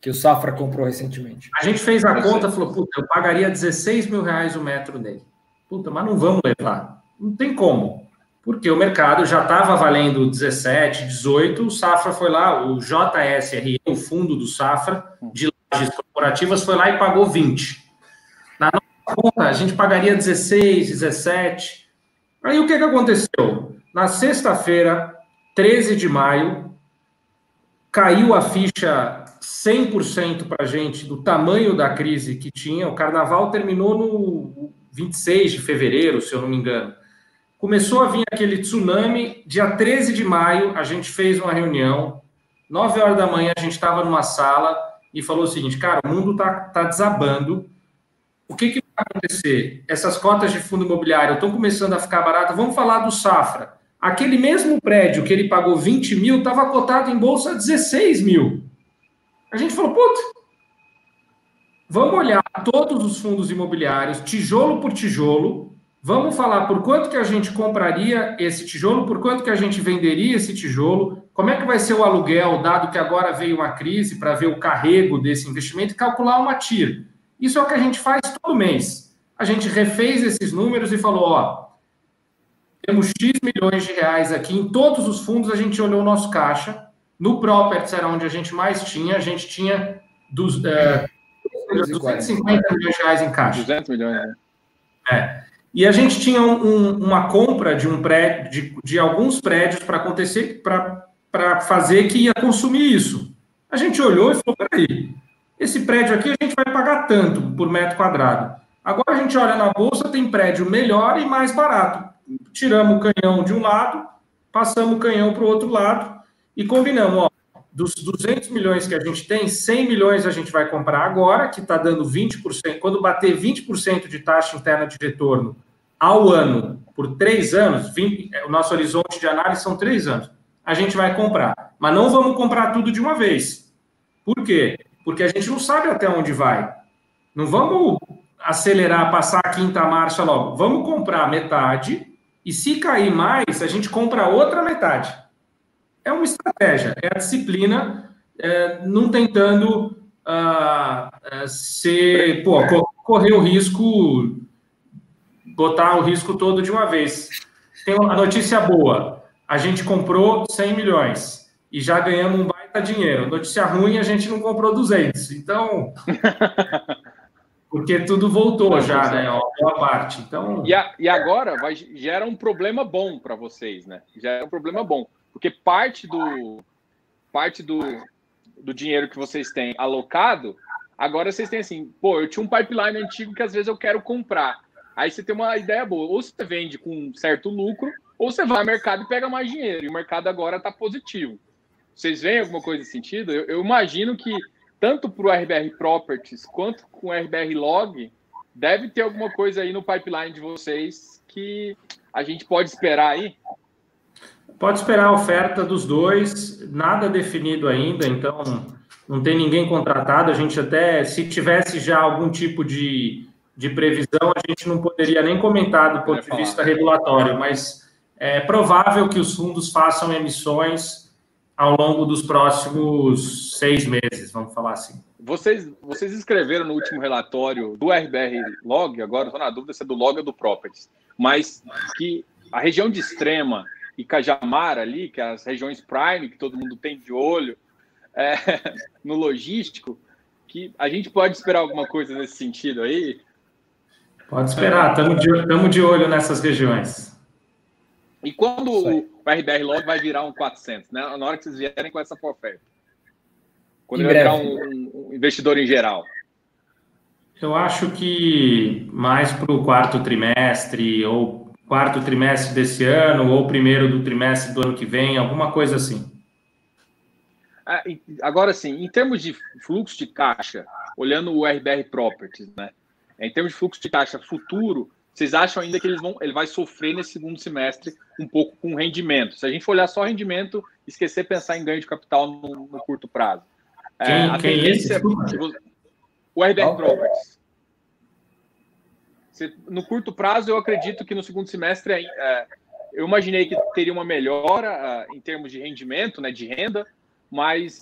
Speaker 3: Que o Safra comprou recentemente.
Speaker 2: A gente fez a conta e falou, puta, eu pagaria 16 mil reais o metro dele. Puta, mas não vamos levar. Não tem como. Porque o mercado já estava valendo 17, 18, o Safra foi lá, o JSRE, o fundo do Safra, de lajes corporativas, foi lá e pagou 20. Na nossa conta, a gente pagaria 16, 17. Aí o que, que aconteceu? Na sexta-feira, 13 de maio, caiu a ficha 100% para a gente do tamanho da crise que tinha. O carnaval terminou no 26 de fevereiro, se eu não me engano. Começou a vir aquele tsunami. Dia 13 de maio, a gente fez uma reunião. 9 horas da manhã, a gente estava numa sala e falou o seguinte: cara, o mundo está tá desabando. O que, que acontecer? Essas cotas de fundo imobiliário estão começando a ficar baratas. Vamos falar do Safra. Aquele mesmo prédio que ele pagou 20 mil estava cotado em bolsa 16 mil. A gente falou, puta, vamos olhar todos os fundos imobiliários, tijolo por tijolo, vamos falar por quanto que a gente compraria esse tijolo, por quanto que a gente venderia esse tijolo, como é que vai ser o aluguel, dado que agora veio uma crise, para ver o carrego desse investimento e calcular uma TIR. Isso é o que a gente faz todo mês. A gente refez esses números e falou: ó, temos X milhões de reais aqui em todos os fundos. A gente olhou o nosso caixa. No Properties era onde a gente mais tinha. A gente tinha dos, é, 250 milhões de reais em caixa.
Speaker 1: 200 milhões, né?
Speaker 2: É. E a gente tinha um, um, uma compra de um prédio, de, de alguns prédios para acontecer, para fazer que ia consumir isso. A gente olhou e falou: peraí, esse prédio aqui a gente vai pagar tanto por metro quadrado. Agora a gente olha na bolsa, tem prédio melhor e mais barato. Tiramos o canhão de um lado, passamos o canhão para o outro lado e combinamos, ó, dos 200 milhões que a gente tem, 100 milhões a gente vai comprar agora, que está dando 20%. Quando bater 20% de taxa interna de retorno ao ano, por três anos, 20, o nosso horizonte de análise são três anos, a gente vai comprar. Mas não vamos comprar tudo de uma vez. Por quê? Porque a gente não sabe até onde vai. Não vamos acelerar, passar a quinta marcha logo. Vamos comprar metade e se cair mais, a gente compra outra metade. É uma estratégia, é a disciplina, é, não tentando uh, ser, pô, correr o risco, botar o risco todo de uma vez. Tem a notícia boa: a gente comprou 100 milhões e já ganhamos um dinheiro. Notícia ruim, a gente não comprou 200. Então, porque tudo voltou já, né? Ó, boa parte. Então,
Speaker 1: e, a, e agora vai, gera um problema bom para vocês, né? Gera um problema bom, porque parte do parte do, do dinheiro que vocês têm alocado, agora vocês têm assim, pô, eu tinha um pipeline antigo que às vezes eu quero comprar. Aí você tem uma ideia boa, ou você vende com um certo lucro, ou você vai ao mercado e pega mais dinheiro. E o mercado agora está positivo. Vocês veem alguma coisa nesse sentido? Eu, eu imagino que tanto para o RBR Properties quanto com o RBR Log, deve ter alguma coisa aí no pipeline de vocês que a gente pode esperar aí?
Speaker 2: Pode esperar a oferta dos dois, nada definido ainda, então não tem ninguém contratado. A gente até, se tivesse já algum tipo de, de previsão, a gente não poderia nem comentar do ponto de vista regulatório, mas é provável que os fundos façam emissões ao longo dos próximos seis meses, vamos falar assim.
Speaker 1: Vocês, vocês escreveram no último relatório do RBR Log, agora estou na dúvida se é do Log ou do Properties, mas que a região de Extrema e Cajamar ali, que é as regiões Prime, que todo mundo tem de olho, é, no logístico, que a gente pode esperar alguma coisa nesse sentido aí?
Speaker 2: Pode esperar, estamos de, de olho nessas regiões.
Speaker 1: E quando o RBR Log vai virar um 400, né? Na hora que vocês vierem com essa oferta. Quando ele vai virar um, um investidor em geral.
Speaker 2: Eu acho que mais para o quarto trimestre, ou quarto trimestre desse ano, ou primeiro do trimestre do ano que vem, alguma coisa assim.
Speaker 1: Ah, agora sim, em termos de fluxo de caixa, olhando o RBR Properties, né? Em termos de fluxo de caixa futuro, vocês acham ainda que eles vão, ele vai sofrer nesse segundo semestre um pouco com rendimento? Se a gente for olhar só rendimento, esquecer pensar em ganho de capital no, no curto prazo.
Speaker 2: É, quem, é, quem é esse?
Speaker 1: O RBR Properties. No curto prazo, eu acredito que no segundo semestre é, eu imaginei que teria uma melhora uh, em termos de rendimento, né, de renda, mas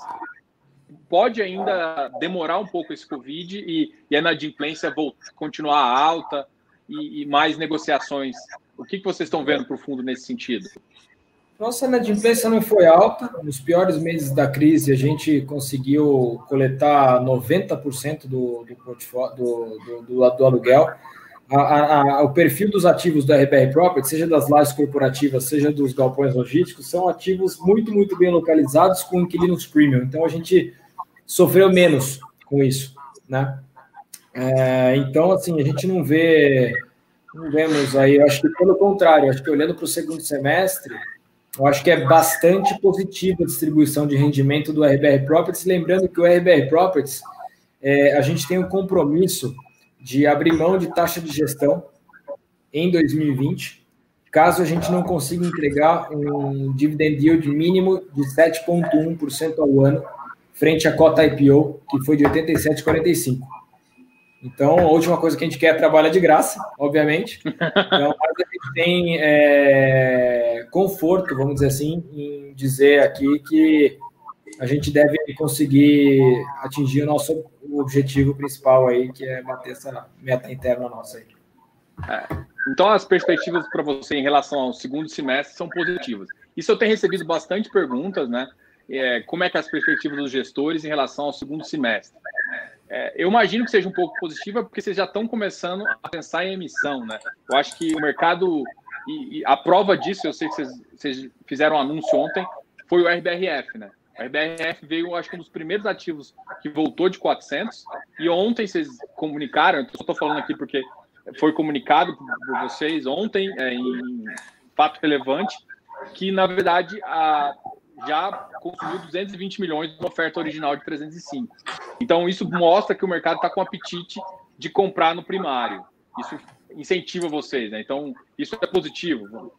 Speaker 1: pode ainda demorar um pouco esse Covid e, e a inadimplência voltar, continuar alta e, e, mais negociações. O que, que vocês estão vendo para o fundo nesse sentido?
Speaker 3: Nossa inadimplência não foi alta. Nos piores meses da crise, a gente conseguiu coletar 90% do, do, do, do, do aluguel a, a, o perfil dos ativos da RBR Property, seja das lajes corporativas, seja dos galpões logísticos, são ativos muito, muito bem localizados com inquilinos premium. Então, a gente sofreu menos com isso, né? É, então, assim, a gente não vê, não vemos aí, acho que pelo contrário, acho que olhando para o segundo semestre, eu acho que é bastante positiva a distribuição de rendimento do RBR Properties, lembrando que o RBR Properties, é, a gente tem um compromisso de abrir mão de taxa de gestão em 2020, caso a gente não consiga entregar um dividend yield mínimo de 7,1% ao ano, frente à cota IPO, que foi de 87,45%. Então, a última coisa que a gente quer é trabalhar de graça, obviamente. Então, mas a gente tem é, conforto, vamos dizer assim, em dizer aqui que a gente deve conseguir atingir o nosso objetivo principal aí, que é bater essa meta interna nossa aí.
Speaker 1: É. Então, as perspectivas para você em relação ao segundo semestre são positivas. Isso eu tenho recebido bastante perguntas, né? É, como é que é as perspectivas dos gestores em relação ao segundo semestre? É, eu imagino que seja um pouco positiva, porque vocês já estão começando a pensar em emissão, né? Eu acho que o mercado, e, e a prova disso, eu sei que vocês, vocês fizeram um anúncio ontem, foi o RBRF, né? A RBRF veio, acho que um dos primeiros ativos que voltou de 400. E ontem vocês comunicaram, eu estou falando aqui porque foi comunicado por vocês ontem, é, em fato relevante, que na verdade a, já consumiu 220 milhões da oferta original de 305. Então isso mostra que o mercado está com apetite de comprar no primário. Isso incentiva vocês, né? Então isso é positivo.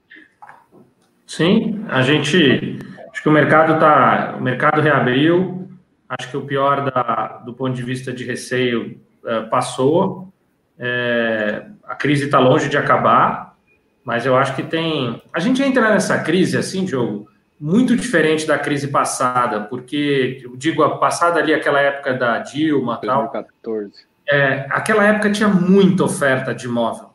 Speaker 2: Sim, a gente Acho que o mercado tá, o mercado reabriu. Acho que o pior da, do ponto de vista de receio é, passou. É, a crise está longe de acabar, mas eu acho que tem. A gente entra nessa crise assim, Diogo, muito diferente da crise passada, porque eu digo a passada ali, aquela época da Dilma, 2014. tal. É, aquela época tinha muita oferta de imóvel.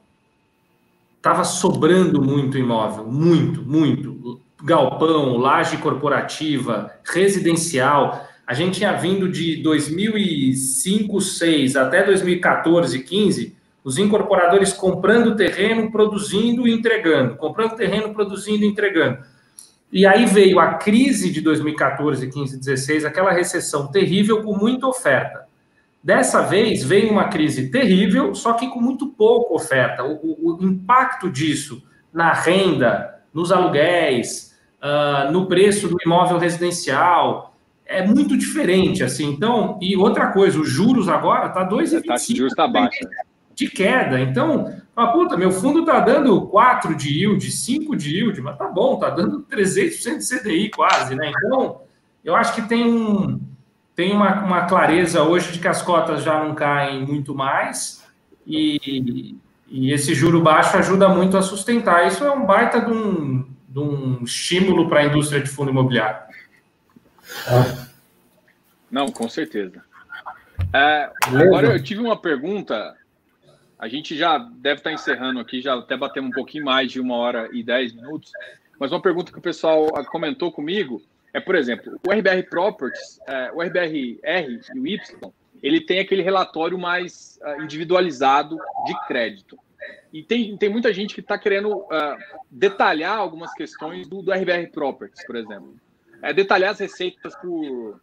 Speaker 2: Tava sobrando muito imóvel, muito, muito galpão, laje corporativa, residencial. A gente tinha vindo de 2005, 6 até 2014, 15, os incorporadores comprando terreno, produzindo e entregando, comprando terreno, produzindo e entregando. E aí veio a crise de 2014, 15, 16, aquela recessão terrível com muita oferta. Dessa vez veio uma crise terrível, só que com muito pouca oferta. O, o, o impacto disso na renda, nos aluguéis, uh, no preço do imóvel residencial. É muito diferente, assim. Então, e outra coisa, os juros agora tá 2,25. A taxa de juros está baixa. De queda. Então, a puta, meu fundo tá dando 4 de yield, 5 de yield, mas tá bom, tá dando 300% de CDI quase, né? Então, eu acho que tem um tem uma, uma clareza hoje de que as cotas já não caem muito mais e, e esse juro baixo ajuda muito a sustentar. Isso é um baita de um, de um estímulo para a indústria de fundo imobiliário.
Speaker 1: Não, com certeza. É, agora eu tive uma pergunta. A gente já deve estar encerrando aqui, já até batemos um pouquinho mais de uma hora e dez minutos. Mas uma pergunta que o pessoal comentou comigo é, por exemplo, o RBR Properties, é, o RBRR e o Y, ele tem aquele relatório mais uh, individualizado de crédito. E tem, tem muita gente que está querendo uh, detalhar algumas questões do, do RBR Properties, por exemplo. É, detalhar as receitas por,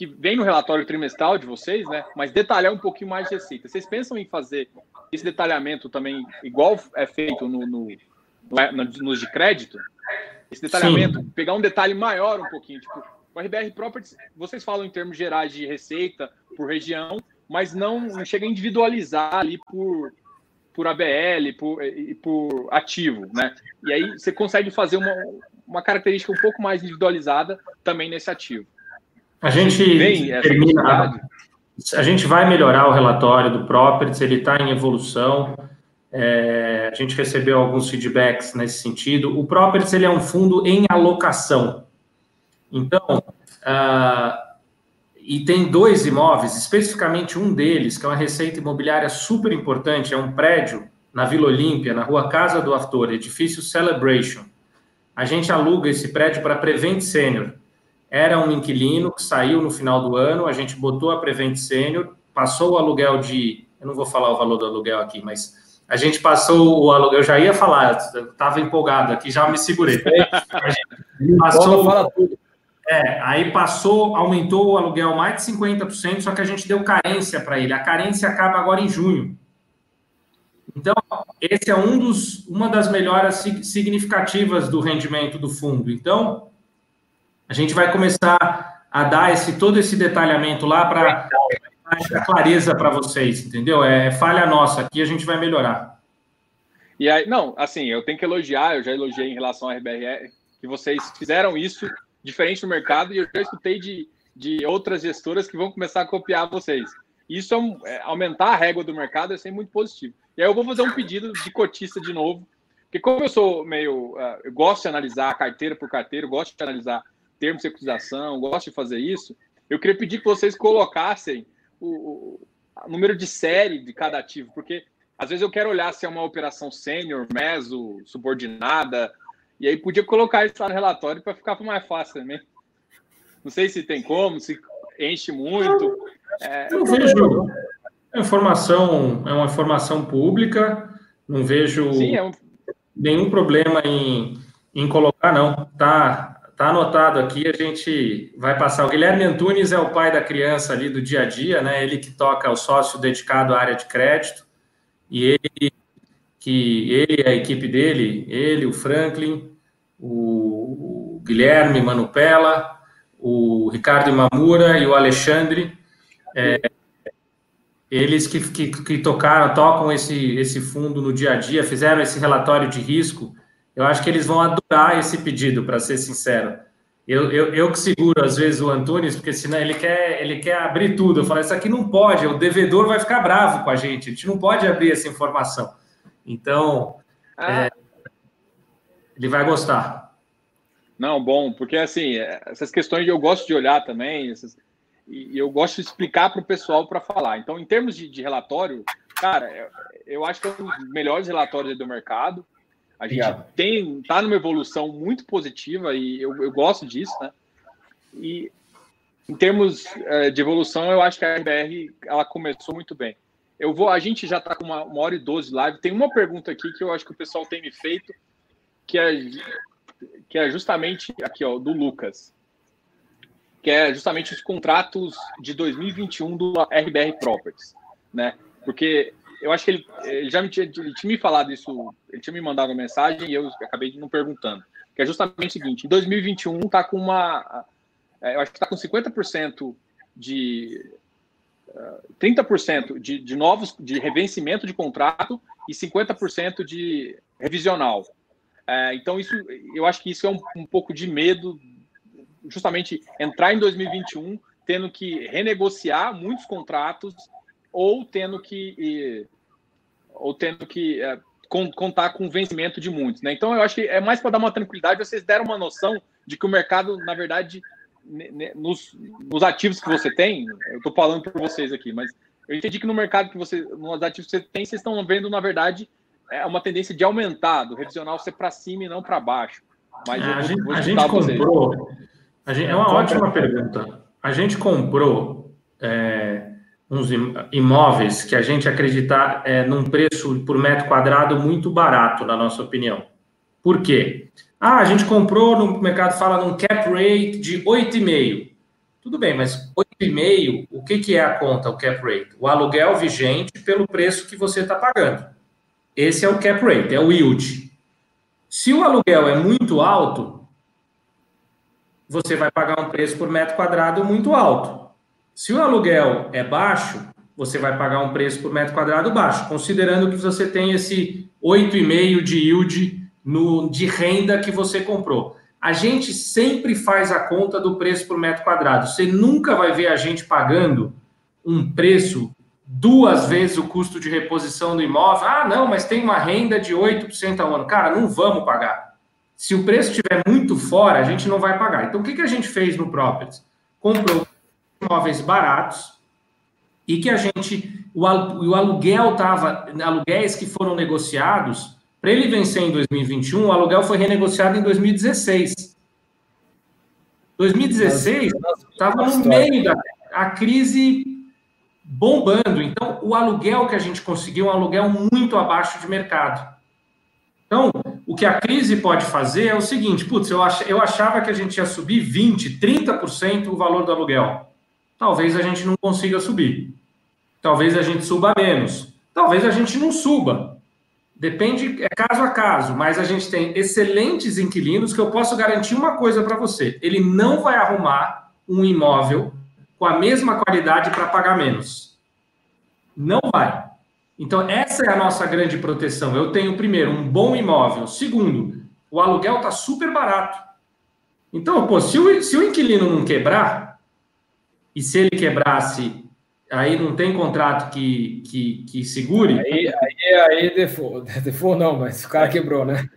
Speaker 1: que vem no relatório trimestral de vocês, né? Mas detalhar um pouquinho mais de receita. Vocês pensam em fazer esse detalhamento também, igual é feito no, no, no nos de crédito? Esse detalhamento, Sim. pegar um detalhe maior um pouquinho. Tipo, o RBR Properties, vocês falam em termos gerais de receita por região, mas não, não chega a individualizar ali por, por ABL por, e por ativo, né? E aí você consegue fazer uma, uma característica um pouco mais individualizada também nesse ativo.
Speaker 2: A gente termina, a gente vai melhorar o relatório do Properties, ele está em evolução. É, a gente recebeu alguns feedbacks nesse sentido. O Properties ele é um fundo em alocação. Então, uh, e tem dois imóveis, especificamente um deles, que é uma receita imobiliária super importante, é um prédio na Vila Olímpia, na rua Casa do Ator, edifício Celebration. A gente aluga esse prédio para Prevent Senior. Era um inquilino que saiu no final do ano, a gente botou a Prevent Senior, passou o aluguel de. Eu não vou falar o valor do aluguel aqui, mas a gente passou o aluguel. Eu já ia falar, estava empolgado aqui, já me segurei. Passou. É, aí passou, aumentou o aluguel mais de 50%, só que a gente deu carência para ele. A carência acaba agora em junho. Então, esse é um dos, uma das melhoras significativas do rendimento do fundo. Então, a gente vai começar a dar esse todo esse detalhamento lá para clareza para vocês, entendeu? É falha nossa, aqui a gente vai melhorar.
Speaker 1: E aí, não, assim, eu tenho que elogiar, eu já elogiei em relação ao RBR, que vocês fizeram isso diferente no mercado e eu já escutei de, de outras gestoras que vão começar a copiar vocês. Isso é, um, é aumentar a régua do mercado é sempre muito positivo. E aí eu vou fazer um pedido de cotista de novo, porque como eu sou meio, uh, eu gosto de analisar carteira por carteira, gosto de analisar termos de securitização, gosto de fazer isso, eu queria pedir que vocês colocassem o, o, número de série de cada ativo, porque às vezes eu quero olhar se é uma operação sênior, meso, subordinada, e aí podia colocar isso lá no relatório para ficar mais fácil também. Não sei se tem como, se enche muito.
Speaker 2: É... Eu vejo. A informação é uma informação pública, não vejo Sim, é um... nenhum problema em, em colocar, não. Tá, tá anotado aqui, a gente vai passar. O Guilherme Antunes é o pai da criança ali do dia a dia, né? Ele que toca o sócio dedicado à área de crédito, e ele que ele a equipe dele, ele, o Franklin, o, Guilherme Manupela, o Ricardo Imamura e o Alexandre, é, eles que, que, que, tocaram, tocam esse, esse fundo no dia a dia, fizeram esse relatório de risco, eu acho que eles vão adorar esse pedido, para ser sincero. Eu, eu, eu que seguro, às vezes, o Antunes, porque senão ele quer, ele quer abrir tudo. Eu falo, isso aqui não pode, o devedor vai ficar bravo com a gente, a gente não pode abrir essa informação. Então, ah. é, ele vai gostar.
Speaker 1: Não, bom, porque assim, é, essas questões eu gosto de olhar também, essas, e eu gosto de explicar para o pessoal para falar. Então, em termos de, de, relatório, cara, eu, eu acho que é um dos melhores relatórios do mercado. A gente Obrigado. tem, tá numa evolução muito positiva e eu, eu gosto disso, né? E em termos é, de evolução, eu acho que a RBR ela começou muito bem. Eu vou, a gente já está com uma, uma hora e doze live. Tem uma pergunta aqui que eu acho que o pessoal tem me feito, que é, que é justamente aqui, ó, do Lucas, que é justamente os contratos de 2021 do RBR Properties, né? Porque eu acho que ele, ele já me tinha, tinha me falado isso, ele tinha me mandado uma mensagem e eu acabei não perguntando. Que é justamente o seguinte: em 2021 está com uma. É, eu acho que está com 50% de. Uh, 30% de, de novos de revencimento de contrato e 50% de revisional. É, então, isso, eu acho que isso é um, um pouco de medo, justamente entrar em 2021 tendo que renegociar muitos contratos ou tendo que ou tendo que é, contar com o vencimento de muitos, né? Então eu acho que é mais para dar uma tranquilidade. Vocês deram uma noção de que o mercado, na verdade, nos, nos ativos que você tem, eu estou falando para vocês aqui, mas eu entendi que no mercado que você, nos ativos que você tem, vocês estão vendo, na verdade, é uma tendência de aumentar, do revisional ser para cima e não para baixo.
Speaker 2: Mas a, gente, a gente comprou. A gente, é uma ótima pergunta. A gente comprou é, uns imóveis que a gente acredita é, num preço por metro quadrado muito barato, na nossa opinião. Por quê? Ah, a gente comprou, no mercado fala num cap rate de 8,5. Tudo bem, mas 8,5, o que, que é a conta, o cap rate? O aluguel vigente pelo preço que você está pagando. Esse é o cap rate, é o yield. Se o aluguel é muito alto, você vai pagar um preço por metro quadrado muito alto. Se o aluguel é baixo, você vai pagar um preço por metro quadrado baixo, considerando que você tem esse 8,5 de yield no, de renda que você comprou. A gente sempre faz a conta do preço por metro quadrado. Você nunca vai ver a gente pagando um preço duas vezes o custo de reposição do imóvel. Ah, não, mas tem uma renda de 8% ao ano. Cara, não vamos pagar. Se o preço estiver muito fora, a gente não vai pagar. Então, o que, que a gente fez no Properties? Comprou imóveis baratos e que a gente. O, o aluguel estava. Aluguéis que foram negociados. Para ele vencer em 2021, o aluguel foi renegociado em 2016. 2016 estava no meio da a crise bombando. Então, o aluguel que a gente conseguiu é um aluguel muito abaixo de mercado. Então, o que a crise pode fazer é o seguinte: putz, eu, ach, eu achava que a gente ia subir 20%, 30% o valor do aluguel. Talvez a gente não consiga subir. Talvez a gente suba menos. Talvez a gente não suba. Depende, é caso a caso, mas a gente tem excelentes inquilinos que eu posso garantir uma coisa para você: ele não vai arrumar um imóvel com a mesma qualidade para pagar menos. Não vai. Então, essa é a nossa grande proteção. Eu tenho, primeiro, um bom imóvel. Segundo, o aluguel está super barato. Então, pô, se o, se o inquilino não quebrar, e se ele quebrasse, aí não tem contrato que, que, que segure.
Speaker 3: Aí, aí, aí default, default não, mas o cara quebrou, né?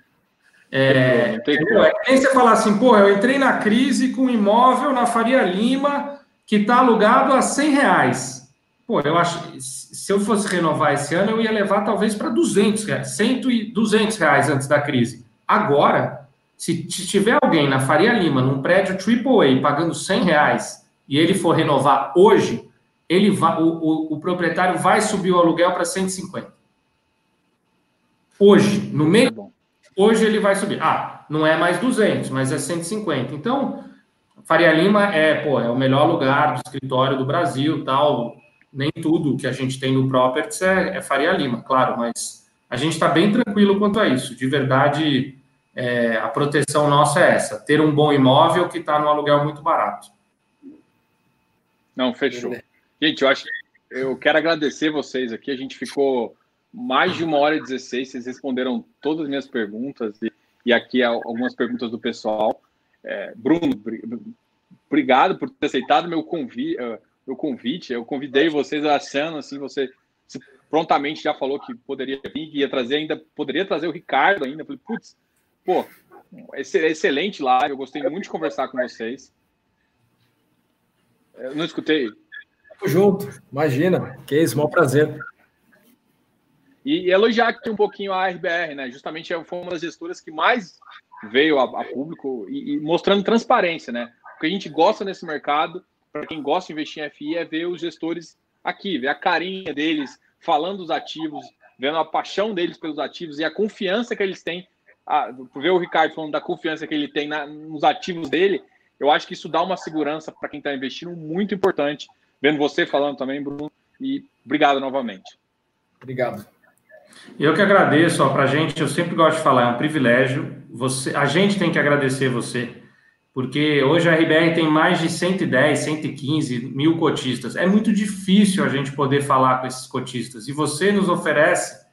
Speaker 2: É, é nem você falar assim, pô, eu entrei na crise com um imóvel na Faria Lima que está alugado a 100 reais. Pô, eu acho, se eu fosse renovar esse ano, eu ia levar talvez para 200 reais, 100 e 200 reais antes da crise. Agora, se tiver alguém na Faria Lima, num prédio AAA, pagando 100 reais, e ele for renovar hoje, ele vai, o, o, o proprietário vai subir o aluguel para 150. Hoje, no meio, hoje ele vai subir. Ah, não é mais 200, mas é 150. Então, Faria Lima é, pô, é o melhor lugar do escritório do Brasil, tal. Nem tudo que a gente tem no Properties é, é Faria Lima, claro, mas a gente está bem tranquilo quanto a isso. De verdade, é, a proteção nossa é essa: ter um bom imóvel que está no aluguel muito barato.
Speaker 1: Não, fechou. Gente, eu acho eu quero agradecer vocês aqui. A gente ficou mais de uma hora e 16. Vocês responderam todas as minhas perguntas e, e aqui algumas perguntas do pessoal. É, Bruno, obrigado por ter aceitado meu convite. Uh, meu convite. Eu convidei vocês achando assim, você prontamente já falou que poderia vir, que ia trazer ainda, poderia trazer o Ricardo ainda. Falei, putz, pô, excelente live. Eu gostei muito de conversar com vocês. Eu não escutei.
Speaker 3: Tamo junto, imagina, que isso, maior prazer.
Speaker 1: E, e elogiar aqui um pouquinho a RBR, né? Justamente foi uma das gestoras que mais veio a, a público e, e, mostrando transparência, né? O que a gente gosta nesse mercado, para quem gosta de investir em FI, é ver os gestores aqui, ver a carinha deles falando dos ativos, vendo a paixão deles pelos ativos e a confiança que eles têm. A, ver o Ricardo falando da confiança que ele tem na, nos ativos dele, eu acho que isso dá uma segurança para quem está investindo muito importante. Vendo você falando também, Bruno, e obrigado novamente.
Speaker 3: Obrigado.
Speaker 2: Eu que agradeço, para a gente, eu sempre gosto de falar, é um privilégio. Você, a gente tem que agradecer você, porque hoje a RBR tem mais de 110, 115 mil cotistas. É muito difícil a gente poder falar com esses cotistas, e você nos oferece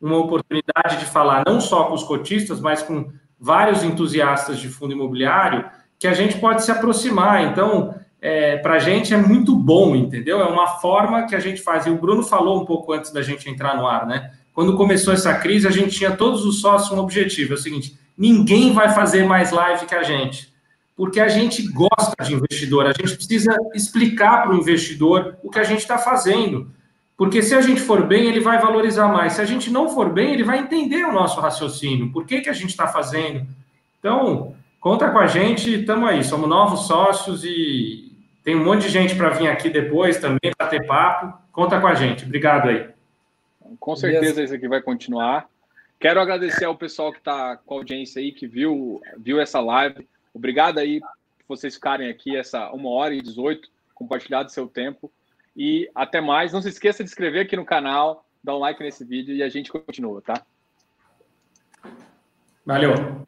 Speaker 2: uma oportunidade de falar não só com os cotistas, mas com vários entusiastas de fundo imobiliário, que a gente pode se aproximar. Então, é, para a gente é muito bom, entendeu? É uma forma que a gente faz. E o Bruno falou um pouco antes da gente entrar no ar, né? quando começou essa crise, a gente tinha todos os sócios um objetivo: é o seguinte, ninguém vai fazer mais live que a gente. Porque a gente gosta de investidor, a gente precisa explicar para o investidor o que a gente está fazendo. Porque se a gente for bem, ele vai valorizar mais. Se a gente não for bem, ele vai entender o nosso raciocínio, por que, que a gente está fazendo. Então, conta com a gente, estamos aí, somos novos sócios e tem um monte de gente para vir aqui depois também, para ter papo. Conta com a gente. Obrigado aí.
Speaker 1: Com certeza isso aqui vai continuar. Quero agradecer ao pessoal que está com a audiência aí, que viu, viu essa live. Obrigado aí por vocês ficarem aqui essa uma hora e 18, compartilhado seu tempo. E até mais. Não se esqueça de inscrever aqui no canal, dar um like nesse vídeo e a gente continua, tá?
Speaker 2: Valeu.